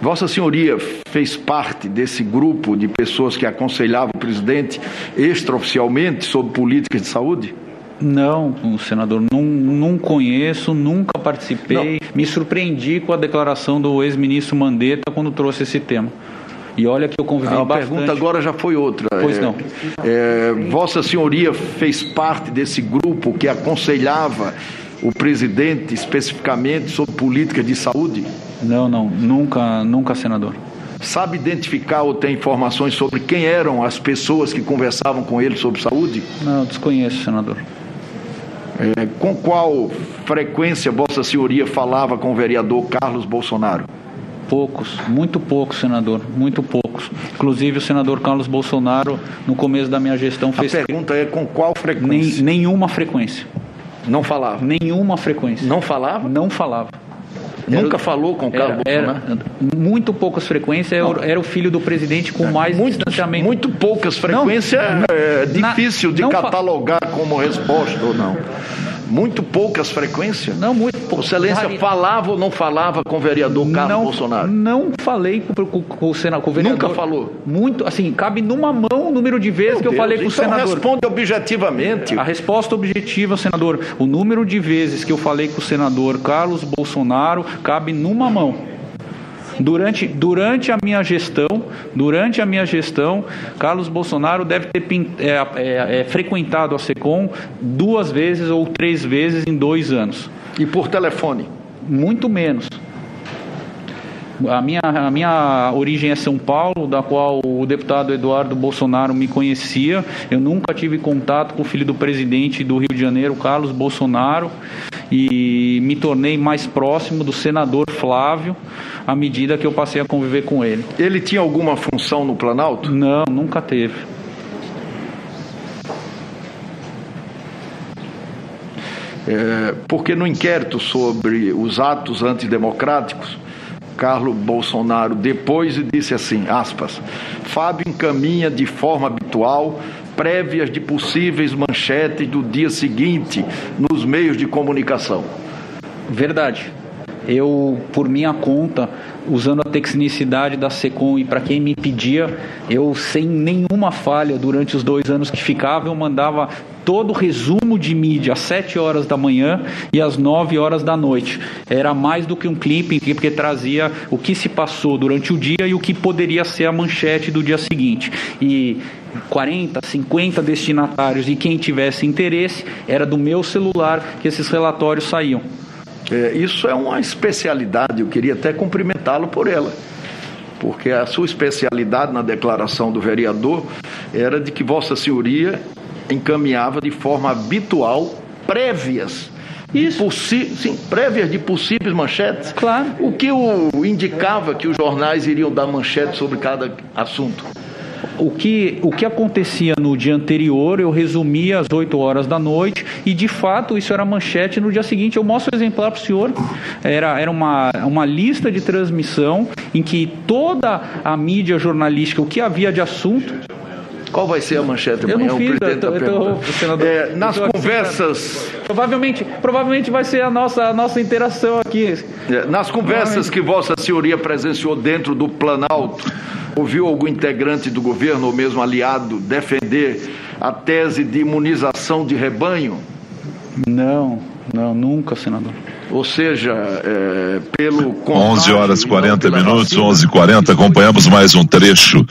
Vossa Senhoria fez parte desse grupo de pessoas que aconselhavam o presidente extraoficialmente sobre políticas de saúde? Não, senador, não, não conheço, nunca participei. Me surpreendi com a declaração do ex-ministro Mandetta quando trouxe esse tema. E olha que eu convivi A bastante. pergunta agora já foi outra. Pois É, não. é, Vossa Senhoria fez parte desse grupo que aconselhava o presidente especificamente sobre políticas de saúde? Não, não, nunca, nunca, senador. Sabe identificar ou tem informações sobre quem eram as pessoas que conversavam com ele sobre saúde? Não, desconheço, senador. É, com qual frequência Vossa Senhoria falava com o vereador Carlos Bolsonaro? Poucos, muito poucos, senador, muito poucos. Inclusive o senador Carlos Bolsonaro, no começo da minha gestão, fez. A pergunta é com qual Nem, frequência? nenhuma frequência. Não falava? Nenhuma frequência. Não falava? Não falava. Nunca falou com o Carlos Era, Bolsonaro? era muito poucas frequências, era, era o filho do presidente com mais distanciamento. Muito poucas frequências é difícil de não fa- catalogar como resposta ou não. Muito poucas frequências? Não, muito. Excelência Rari- falava ou não falava com o vereador Carlos não, Bolsonaro? Não falei com, com, com o senador, com o vereador. Nunca falou? Muito, assim, cabe numa mão o número de vezes Meu que eu Deus, falei com o então senador. responde objetivamente. A resposta objetiva, senador, o número de vezes que eu falei com o senador Carlos Bolsonaro cabe numa mão. Durante, durante a minha gestão, durante a minha gestão, Carlos Bolsonaro deve ter é, é, é, frequentado a SECOM duas vezes ou três vezes em dois anos. E por telefone? Muito menos. A minha, a minha origem é São Paulo, da qual o deputado Eduardo Bolsonaro me conhecia. Eu nunca tive contato com o filho do presidente do Rio de Janeiro, Carlos Bolsonaro, e me tornei mais próximo do senador Flávio à medida que eu passei a conviver com ele. Ele tinha alguma função no Planalto? Não, nunca teve. É, porque no inquérito sobre os atos antidemocráticos, Carlos Bolsonaro depois disse assim, aspas, Fábio encaminha de forma habitual prévias de possíveis manchetes do dia seguinte nos meios de comunicação. Verdade. Eu, por minha conta, usando a tecnicidade da SECOM e para quem me pedia, eu sem nenhuma falha durante os dois anos que ficava, eu mandava todo o resumo de mídia às 7 horas da manhã e às 9 horas da noite. Era mais do que um clipe, porque trazia o que se passou durante o dia e o que poderia ser a manchete do dia seguinte. E 40, 50 destinatários e quem tivesse interesse, era do meu celular que esses relatórios saíam. É, isso é uma especialidade, eu queria até cumprimentá-lo por ela. Porque a sua especialidade na declaração do vereador era de que Vossa Senhoria encaminhava de forma habitual prévias. Isso. sim, prévias de possíveis manchetes. Claro. O que o indicava que os jornais iriam dar manchete sobre cada assunto? O que, o que acontecia no dia anterior, eu resumia às 8 horas da noite, e de fato isso era manchete no dia seguinte. Eu mostro o exemplar para o senhor. Era, era uma, uma lista de transmissão em que toda a mídia jornalística, o que havia de assunto, qual vai ser a manchete amanhã? Eu não fiz, eu tô, eu tô, senador, é, nas conversas... provavelmente, provavelmente vai ser a nossa, a nossa interação aqui. É, nas conversas que Vossa Senhoria presenciou dentro do Planalto, ouviu algum integrante do governo ou mesmo aliado defender a tese de imunização de rebanho? Não, não, nunca, senador. Ou seja, é, pelo 11 horas 40 minutos, 11 h 40 acompanhamos mais um trecho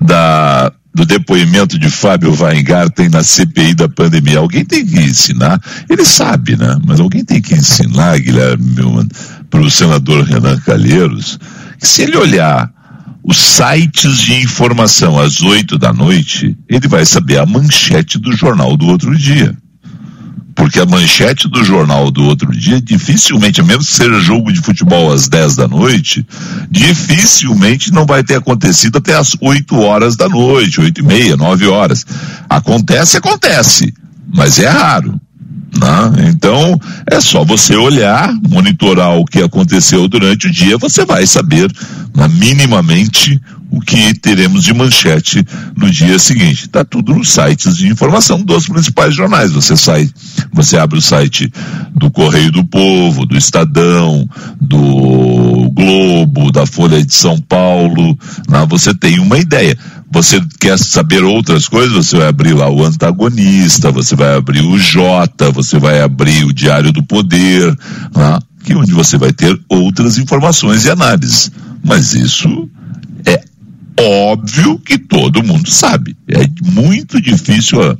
da do depoimento de Fábio Weingarten na CPI da pandemia. Alguém tem que ensinar, ele sabe, né? Mas alguém tem que ensinar, Guilherme para o senador Renan Calheiros, que se ele olhar os sites de informação às oito da noite, ele vai saber a manchete do jornal do outro dia. Porque a manchete do jornal do outro dia, dificilmente, menos que seja jogo de futebol às 10 da noite, dificilmente não vai ter acontecido até às 8 horas da noite, 8 e meia, 9 horas. Acontece, acontece, mas é raro. Né? Então, é só você olhar, monitorar o que aconteceu durante o dia, você vai saber né, minimamente o que teremos de manchete no dia seguinte. Está tudo nos sites de informação dos principais jornais. Você sai, você abre o site do Correio do Povo, do Estadão, do Globo, da Folha de São Paulo, né? você tem uma ideia você quer saber outras coisas, você vai abrir lá o antagonista, você vai abrir o Jota, você vai abrir o Diário do Poder, né? que onde você vai ter outras informações e análises. Mas isso é óbvio que todo mundo sabe. É muito difícil a,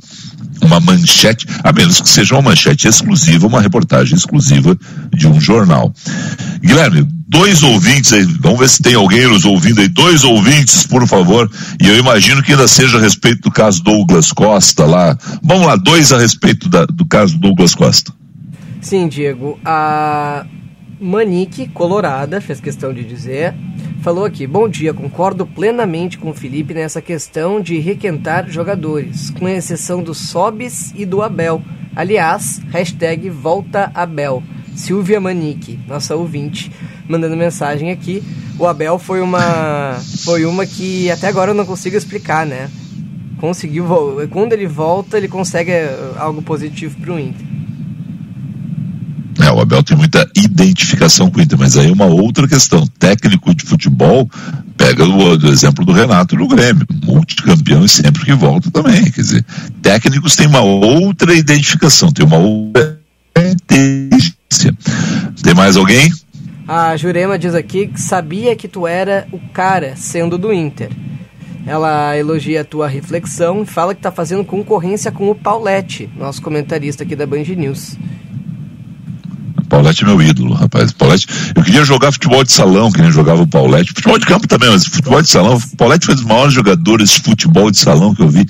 uma manchete, a menos que seja uma manchete exclusiva, uma reportagem exclusiva de um jornal. Guilherme, dois ouvintes aí, vamos ver se tem alguém nos ouvindo aí, dois ouvintes, por favor, e eu imagino que ainda seja a respeito do caso Douglas Costa lá. Vamos lá, dois a respeito da, do caso Douglas Costa. Sim, Diego, a Manique Colorada fez questão de dizer falou aqui: Bom dia, concordo plenamente com o Felipe nessa questão de requentar jogadores, com exceção do Sobis e do Abel. Aliás, hashtag volta Abel. Silvia Manique, nossa ouvinte, mandando mensagem aqui. O Abel foi uma foi uma que até agora eu não consigo explicar, né? Conseguiu quando ele volta, ele consegue eh, algo positivo para o Inter. Abel tem muita identificação com o Inter, mas aí é uma outra questão. Técnico de futebol pega o, o exemplo do Renato no Grêmio, multicampeão e sempre que volta também. Quer dizer, técnicos têm uma outra identificação, tem uma outra inteligência. Tem mais alguém? A Jurema diz aqui que sabia que tu era o cara, sendo do Inter. Ela elogia a tua reflexão e fala que está fazendo concorrência com o Paulette, nosso comentarista aqui da Band News. Paulette é meu ídolo, rapaz. Paulette, eu queria jogar futebol de salão, que nem jogava o Paulette. Futebol de campo também, mas futebol de salão. O Paulette foi um dos maiores jogadores de futebol de salão que eu vi.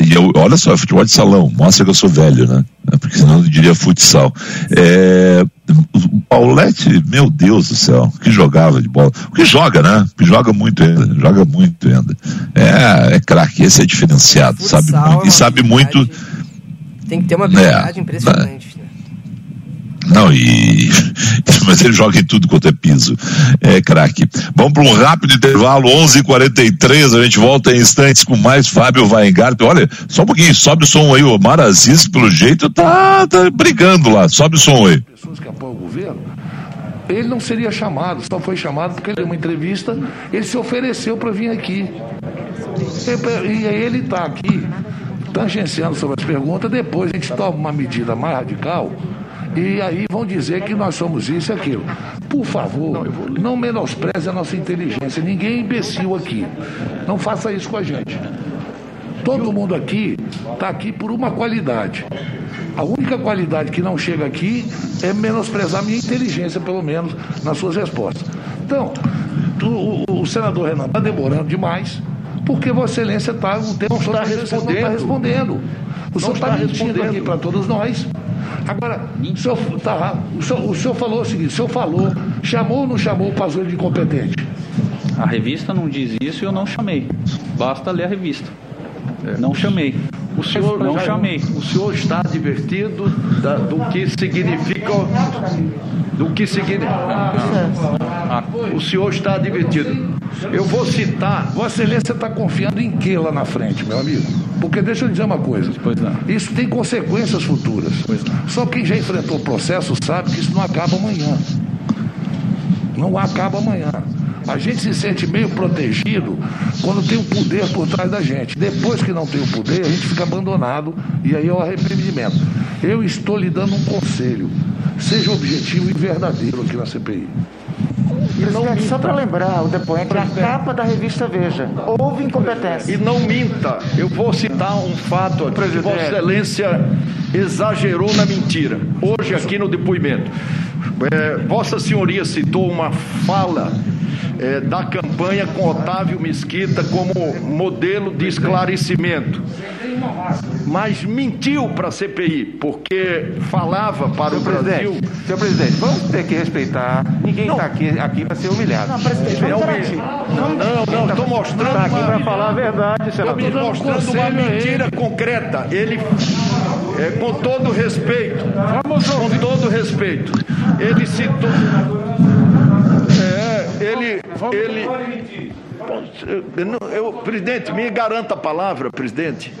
E eu, olha só, futebol de salão, mostra que eu sou velho, né? Porque senão eu diria futsal. É, o Paulette, meu Deus do céu, que jogava de bola. O que joga, né? Que joga muito ainda, joga muito ainda. É, é craque, esse é diferenciado, futsal sabe muito. É e sabe muito. Tem que ter uma habilidade é, impressionante. Não, e. Mas ele joga em tudo quanto é piso. É craque. Vamos para um rápido intervalo, 11:43 h 43 A gente volta em instantes com mais Fábio Weingart. Olha, só um pouquinho, sobe o som aí. O Marazis, pelo jeito, tá, tá brigando lá. Sobe o som aí. Pessoas que apoiam o governo ele não seria chamado, só foi chamado porque ele deu uma entrevista, ele se ofereceu para vir aqui. E aí ele está aqui, tangenciando sobre as perguntas, depois a gente toma uma medida mais radical e aí vão dizer que nós somos isso e aquilo. Por favor, não menospreze a nossa inteligência. Ninguém é imbecil aqui. Não faça isso com a gente. Todo mundo aqui está aqui por uma qualidade. A única qualidade que não chega aqui é menosprezar a minha inteligência, pelo menos, nas suas respostas. Então, o, o, o senador Renan está demorando demais, porque Vossa Excelência está um tempo está respondendo. Tá respondendo. O senhor está mentindo aqui para todos nós. Agora, o senhor, tá, o, senhor, o senhor falou o seguinte: o senhor falou, chamou ou não chamou o Pazuello de incompetente? A revista não diz isso e eu não chamei. Basta ler a revista. Não chamei. O senhor não chamei. O senhor está advertido da, do que significa do que significa. Ah, O senhor está advertido. Eu vou citar. Vossa Excelência está confiando em que lá na frente, meu amigo? Porque deixa eu dizer uma coisa. Isso tem consequências futuras. Só quem já enfrentou o processo sabe que isso não acaba amanhã. Não acaba amanhã. A gente se sente meio protegido quando tem o poder por trás da gente. Depois que não tem o poder, a gente fica abandonado e aí é o arrependimento. Eu estou lhe dando um conselho. Seja objetivo e verdadeiro aqui na CPI. Presidente, só para lembrar, o depoente é a capa da revista Veja. Houve incompetência. E não minta. Eu vou citar um fato aqui que Vossa Excelência exagerou na mentira. Hoje, aqui no depoimento. É, Vossa Senhoria citou uma fala é, da campanha com Otávio Mesquita como modelo de esclarecimento. Mas mentiu para a CPI, porque falava para o Brasil. Senhor presidente, vamos ter que respeitar. Ninguém está aqui, aqui para ser humilhado. Não, presidente, vamos garantir. Não, não, estou mostrando. Está aqui para falar a verdade, Estou senador. me mostrando uma mentira concreta. Ele, é, com todo respeito, com todo respeito, ele citou. Ele, ele. Eu, eu- presidente, me garanta a palavra, presidente.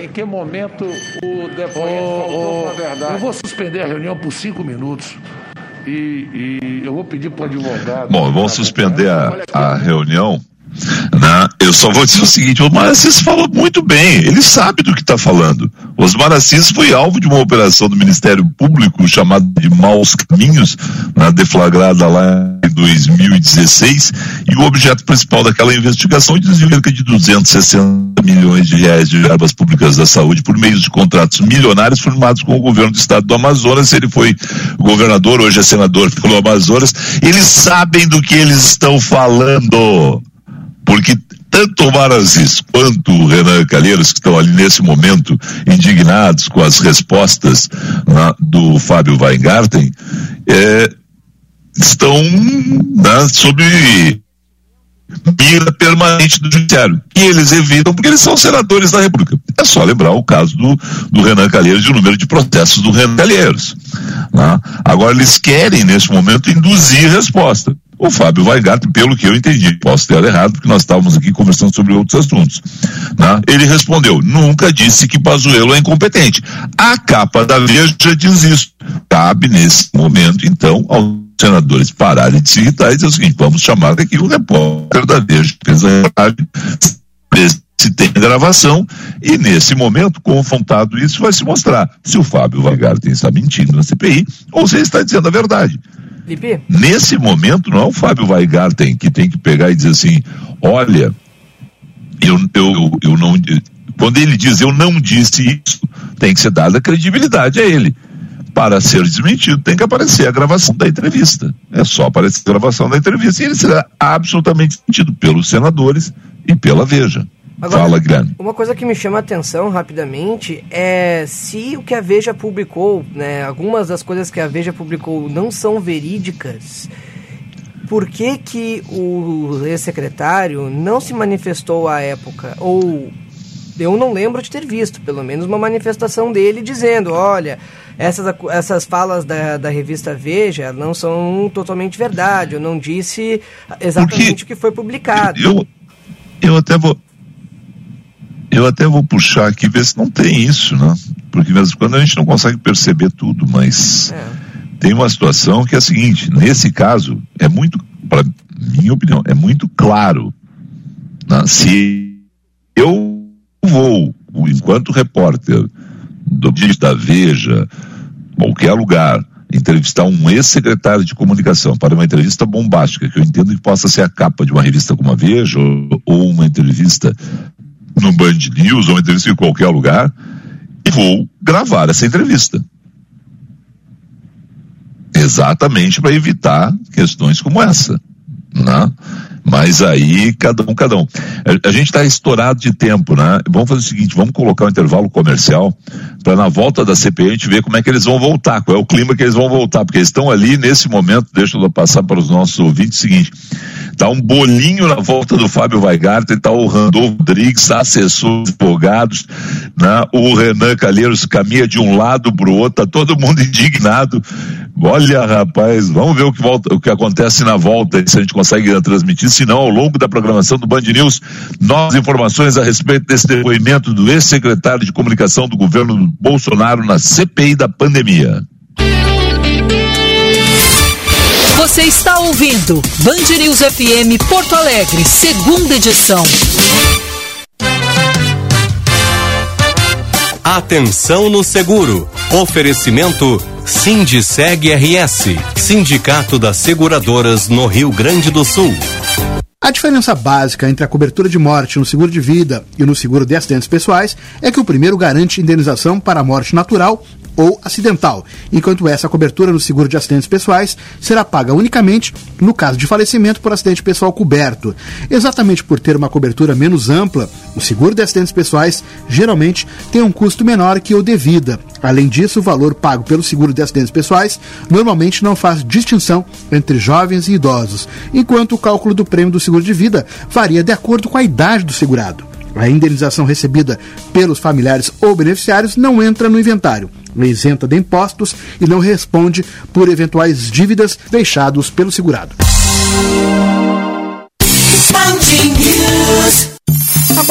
Em que momento o depoente ô, faltou a verdade? eu vou suspender a reunião por cinco minutos. E, e eu vou pedir para o advogado. Bom, vamos suspender a, a reunião. Né? Eu só vou dizer o seguinte: o Assis falou muito bem, ele sabe do que está falando. Osmar Assis foi alvo de uma operação do Ministério Público chamada de Maus Caminhos, né, deflagrada lá em 2016, e o objeto principal daquela investigação é desvio cerca de 260 milhões de reais de verbas públicas da saúde por meio de contratos milionários firmados com o governo do estado do Amazonas. Ele foi governador, hoje é senador pelo Amazonas. Eles sabem do que eles estão falando porque tanto o Marazis quanto o Renan Calheiros, que estão ali nesse momento indignados com as respostas né, do Fábio Weingarten, é, estão né, sob mira permanente do judiciário. E eles evitam porque eles são senadores da República. É só lembrar o caso do, do Renan Calheiros e o número de protestos do Renan Calheiros. né? Agora eles querem, nesse momento, induzir resposta. O Fábio Weingarten, pelo que eu entendi, posso ter errado, porque nós estávamos aqui conversando sobre outros assuntos. né? Ele respondeu: nunca disse que Pazuello é incompetente. A capa da Veja diz isso. Cabe nesse momento, então, aos senadores pararem de se irritar e dizer o seguinte: vamos chamar aqui o repórter da Veja, ver se tem gravação, e nesse momento, confrontado isso, vai se mostrar se o Fábio Weingarten está mentindo na CPI ou se está dizendo a verdade. Nesse momento, não é o Fábio Weingarten que tem que pegar e dizer assim: olha, eu, eu, eu não. Quando ele diz eu não disse isso, tem que ser dada credibilidade a ele. Para ser desmentido, tem que aparecer a gravação da entrevista. É só aparecer a gravação da entrevista e ele será absolutamente desmentido pelos senadores e pela Veja. Agora- Fala, Guilherme. Uma coisa que me chama a atenção rapidamente é se o que a Veja publicou, né, algumas das coisas que a Veja publicou não são verídicas, por que que o ex-secretário não se manifestou à época? Ou eu não lembro de ter visto, pelo menos uma manifestação dele dizendo, olha, essas, essas falas da, da revista Veja não são totalmente verdade, eu não disse exatamente o que foi publicado. Eu, eu até vou. Eu até vou puxar aqui ver se não tem isso, né? Porque de vez em quando a gente não consegue perceber tudo, mas tem uma situação que é a seguinte: nesse caso, é muito, para minha opinião, é muito claro. né? Se eu vou, enquanto repórter do da Veja, qualquer lugar, entrevistar um ex-secretário de comunicação para uma entrevista bombástica, que eu entendo que possa ser a capa de uma revista como a Veja, ou, ou uma entrevista no Band News, ou entrevista em qualquer lugar, e vou gravar essa entrevista. Exatamente para evitar questões como essa. Né? Mas aí, cada um, cada um. A, a gente está estourado de tempo, né? Vamos fazer o seguinte, vamos colocar um intervalo comercial para na volta da CPI a gente ver como é que eles vão voltar, qual é o clima que eles vão voltar, porque eles estão ali nesse momento, deixa eu passar para os nossos ouvintes o seguinte, tá um bolinho na volta do Fábio Weigarten, tá o Randolfo Rodrigues, assessores advogados, né? O Renan Calheiros caminha de um lado para o outro, tá todo mundo indignado. Olha, rapaz, vamos ver o que, volta, o que acontece na volta, se a gente consegue transmitir, se não, ao longo da programação do Band News, novas informações a respeito desse depoimento do ex-secretário de comunicação do governo Bolsonaro na CPI da pandemia. Você está ouvindo Band News FM Porto Alegre, segunda edição. Atenção no seguro. Oferecimento Sindiceg RS, Sindicato das Seguradoras no Rio Grande do Sul. A diferença básica entre a cobertura de morte no seguro de vida e no seguro de acidentes pessoais é que o primeiro garante indenização para a morte natural ou acidental, enquanto essa cobertura no seguro de acidentes pessoais será paga unicamente no caso de falecimento por acidente pessoal coberto. Exatamente por ter uma cobertura menos ampla, o seguro de acidentes pessoais geralmente tem um custo menor que o de vida. Além disso, o valor pago pelo seguro de acidentes pessoais normalmente não faz distinção entre jovens e idosos, enquanto o cálculo do prêmio do seguro de vida varia de acordo com a idade do segurado. A indenização recebida pelos familiares ou beneficiários não entra no inventário, isenta de impostos e não responde por eventuais dívidas deixados pelo segurado.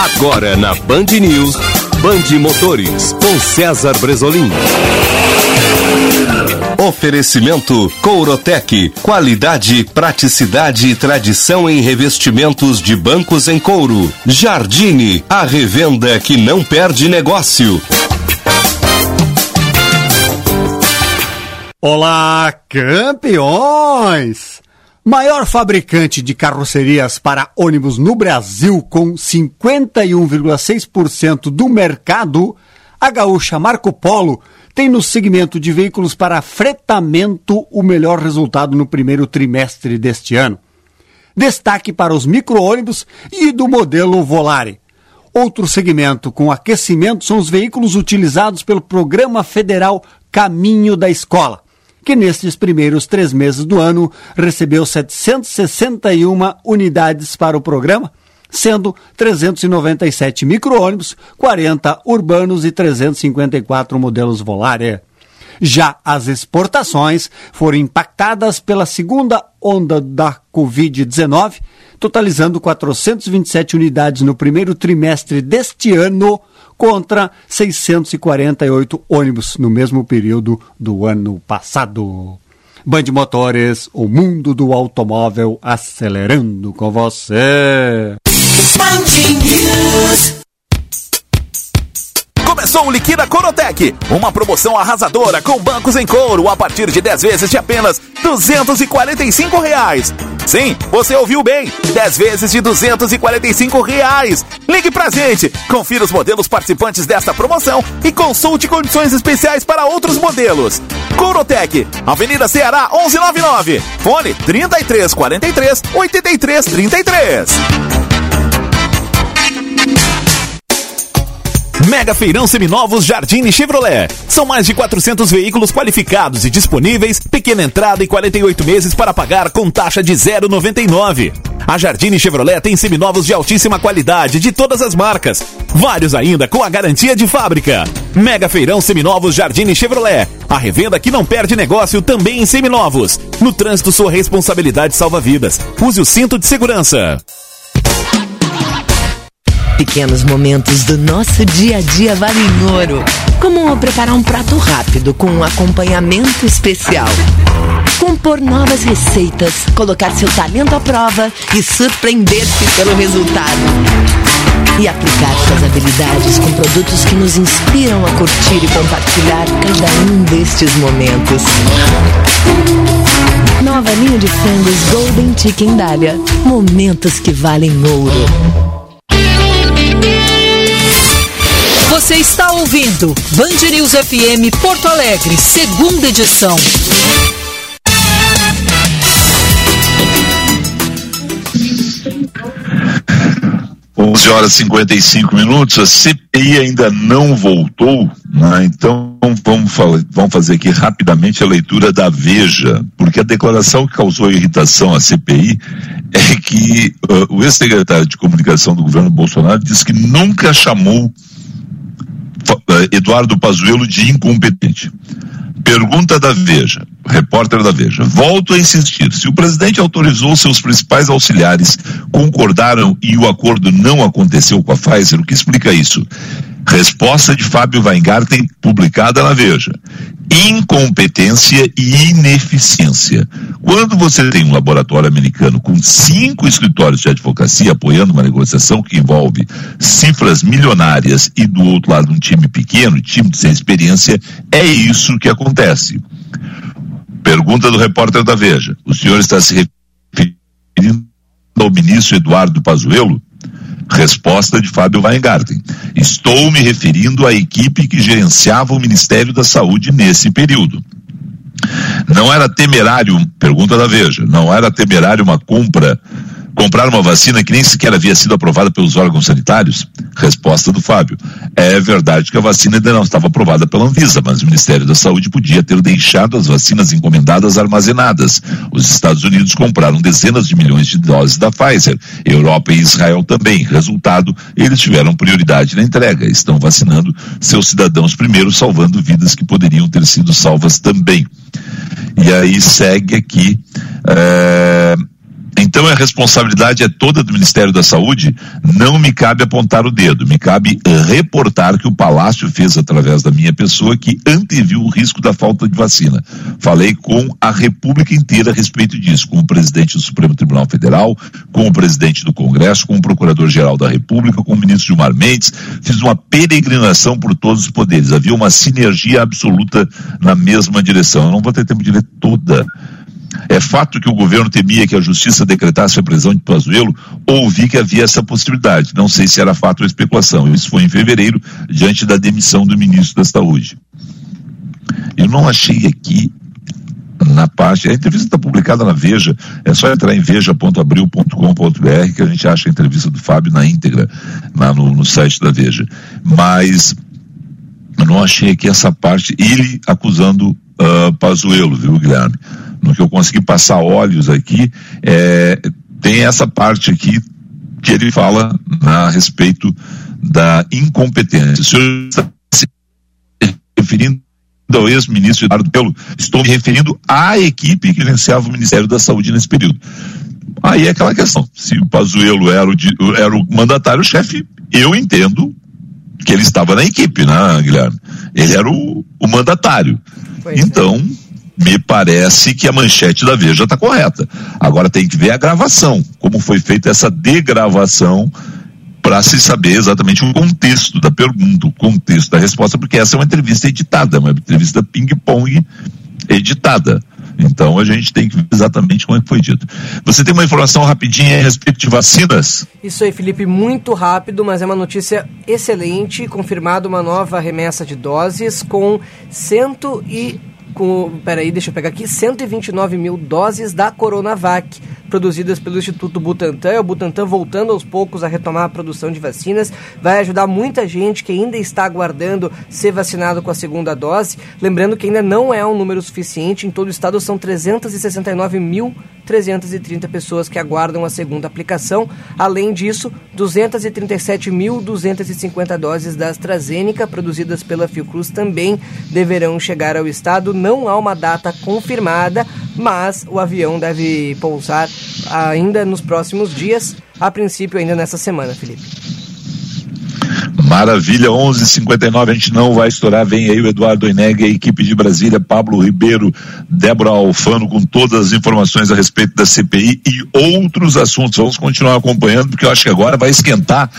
Agora na Band News, Band Motores, com César Bresolim. Oferecimento Courotec, qualidade, praticidade e tradição em revestimentos de bancos em couro. Jardine, a revenda que não perde negócio. Olá, campeões! Maior fabricante de carrocerias para ônibus no Brasil, com 51,6% do mercado, a gaúcha Marco Polo tem no segmento de veículos para fretamento o melhor resultado no primeiro trimestre deste ano. Destaque para os micro-ônibus e do modelo Volare. Outro segmento com aquecimento são os veículos utilizados pelo Programa Federal Caminho da Escola que nestes primeiros três meses do ano recebeu 761 unidades para o programa, sendo 397 micro-ônibus, 40 urbanos e 354 modelos Volare. Já as exportações foram impactadas pela segunda onda da Covid-19, totalizando 427 unidades no primeiro trimestre deste ano, contra 648 ônibus no mesmo período do ano passado. Band Motores, o mundo do automóvel acelerando com você. Começou o Liquida Corotec, uma promoção arrasadora com bancos em couro a partir de 10 vezes de apenas 245 reais. Sim, você ouviu bem, 10 vezes de 245 reais. Ligue pra gente, confira os modelos participantes desta promoção e consulte condições especiais para outros modelos. Corotec, Avenida Ceará 1199, fone 3343 8333. Mega Feirão Seminovos Jardine Chevrolet. São mais de 400 veículos qualificados e disponíveis, pequena entrada e 48 meses para pagar com taxa de 0,99. A Jardine Chevrolet tem seminovos de altíssima qualidade de todas as marcas. Vários ainda com a garantia de fábrica. Mega Feirão Seminovos Jardine Chevrolet. A revenda que não perde negócio também em seminovos. No trânsito, sua responsabilidade salva vidas. Use o cinto de segurança. Pequenos momentos do nosso dia a dia valem ouro. Como preparar um prato rápido com um acompanhamento especial. Compor novas receitas, colocar seu talento à prova e surpreender-se pelo resultado. E aplicar suas habilidades com produtos que nos inspiram a curtir e compartilhar cada um destes momentos. Nova linha de frangos Golden Chicken Dália. Momentos que valem ouro. Você está ouvindo Band News FM Porto Alegre, segunda edição. Onze horas e 55 minutos, a CPI ainda não voltou, né? então vamos, falar, vamos fazer aqui rapidamente a leitura da Veja, porque a declaração que causou irritação à CPI é que uh, o ex-secretário de comunicação do governo Bolsonaro disse que nunca chamou Eduardo Pazuello de incompetente. Pergunta da Veja, repórter da Veja. Volto a insistir: se o presidente autorizou seus principais auxiliares, concordaram e o acordo não aconteceu com a Pfizer, o que explica isso? Resposta de Fábio Weingarten, publicada na Veja. Incompetência e ineficiência. Quando você tem um laboratório americano com cinco escritórios de advocacia apoiando uma negociação que envolve cifras milionárias e do outro lado um time pequeno, time sem experiência, é isso que acontece. Pergunta do repórter da Veja. O senhor está se referindo ao ministro Eduardo Pazuello? Resposta de Fábio Weingarten. Estou me referindo à equipe que gerenciava o Ministério da Saúde nesse período. Não era temerário, pergunta da Veja, não era temerário uma compra comprar uma vacina que nem sequer havia sido aprovada pelos órgãos sanitários? Resposta do Fábio. É verdade que a vacina ainda não estava aprovada pela Anvisa, mas o Ministério da Saúde podia ter deixado as vacinas encomendadas armazenadas. Os Estados Unidos compraram dezenas de milhões de doses da Pfizer, Europa e Israel também. Resultado, eles tiveram prioridade na entrega. Estão vacinando seus cidadãos primeiro, salvando vidas que poderiam ter sido salvas também. E aí segue aqui. É então a responsabilidade é toda do Ministério da Saúde, não me cabe apontar o dedo, me cabe reportar que o Palácio fez através da minha pessoa que anteviu o risco da falta de vacina. Falei com a República inteira a respeito disso, com o presidente do Supremo Tribunal Federal, com o presidente do Congresso, com o Procurador-Geral da República, com o ministro Gilmar Mendes, fiz uma peregrinação por todos os poderes. Havia uma sinergia absoluta na mesma direção. Eu não vou ter tempo de ler toda é fato que o governo temia que a justiça decretasse a prisão de Pazuello, ouvi que havia essa possibilidade. Não sei se era fato ou especulação. Isso foi em fevereiro, diante da demissão do ministro da Saúde. Eu não achei aqui na parte. A entrevista está publicada na Veja, é só entrar em veja.abril.com.br que a gente acha a entrevista do Fábio na íntegra, lá no, no site da Veja. Mas eu não achei aqui essa parte, ele acusando uh, Pazuello, viu, Guilherme? no que eu consegui passar olhos aqui, é, tem essa parte aqui que ele fala a respeito da incompetência. O senhor está se referindo ao ex-ministro Eduardo Pelo, estou me referindo à equipe que gerenciava o Ministério da Saúde nesse período. Aí é aquela questão, se o Pazuello era o, era o mandatário-chefe, eu entendo que ele estava na equipe, né, Guilherme? Ele era o, o mandatário. Pois é. então, é me parece que a manchete da Veja está correta. Agora tem que ver a gravação, como foi feita essa degravação para se saber exatamente o contexto da pergunta, o contexto da resposta, porque essa é uma entrevista editada, uma entrevista ping-pong editada. Então a gente tem que ver exatamente como é que foi dito. Você tem uma informação rapidinha a respeito de vacinas? Isso aí, Felipe, muito rápido, mas é uma notícia excelente. Confirmada uma nova remessa de doses com cento e com, peraí, deixa eu pegar aqui, 129 mil doses da Coronavac produzidas pelo Instituto Butantan. O Butantan voltando aos poucos a retomar a produção de vacinas, vai ajudar muita gente que ainda está aguardando ser vacinado com a segunda dose. Lembrando que ainda não é um número suficiente, em todo o estado são 369.330 pessoas que aguardam a segunda aplicação. Além disso, 237.250 doses da AstraZeneca produzidas pela Fiocruz também deverão chegar ao estado. Não há uma data confirmada, mas o avião deve pousar ainda nos próximos dias, a princípio ainda nessa semana, Felipe. Maravilha, 11:59 a gente não vai estourar. Vem aí o Eduardo Eneg, a equipe de Brasília, Pablo Ribeiro, Débora Alfano com todas as informações a respeito da CPI e outros assuntos. Vamos continuar acompanhando porque eu acho que agora vai esquentar.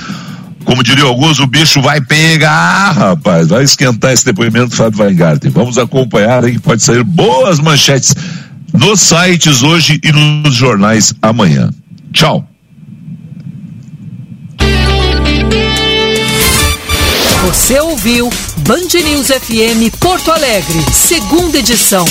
Como diria alguns, o bicho vai pegar, rapaz. Vai esquentar esse depoimento do Fábio Weingarten. Vamos acompanhar aí que pode sair boas manchetes nos sites hoje e nos jornais amanhã. Tchau. Você ouviu Band News FM Porto Alegre, segunda edição.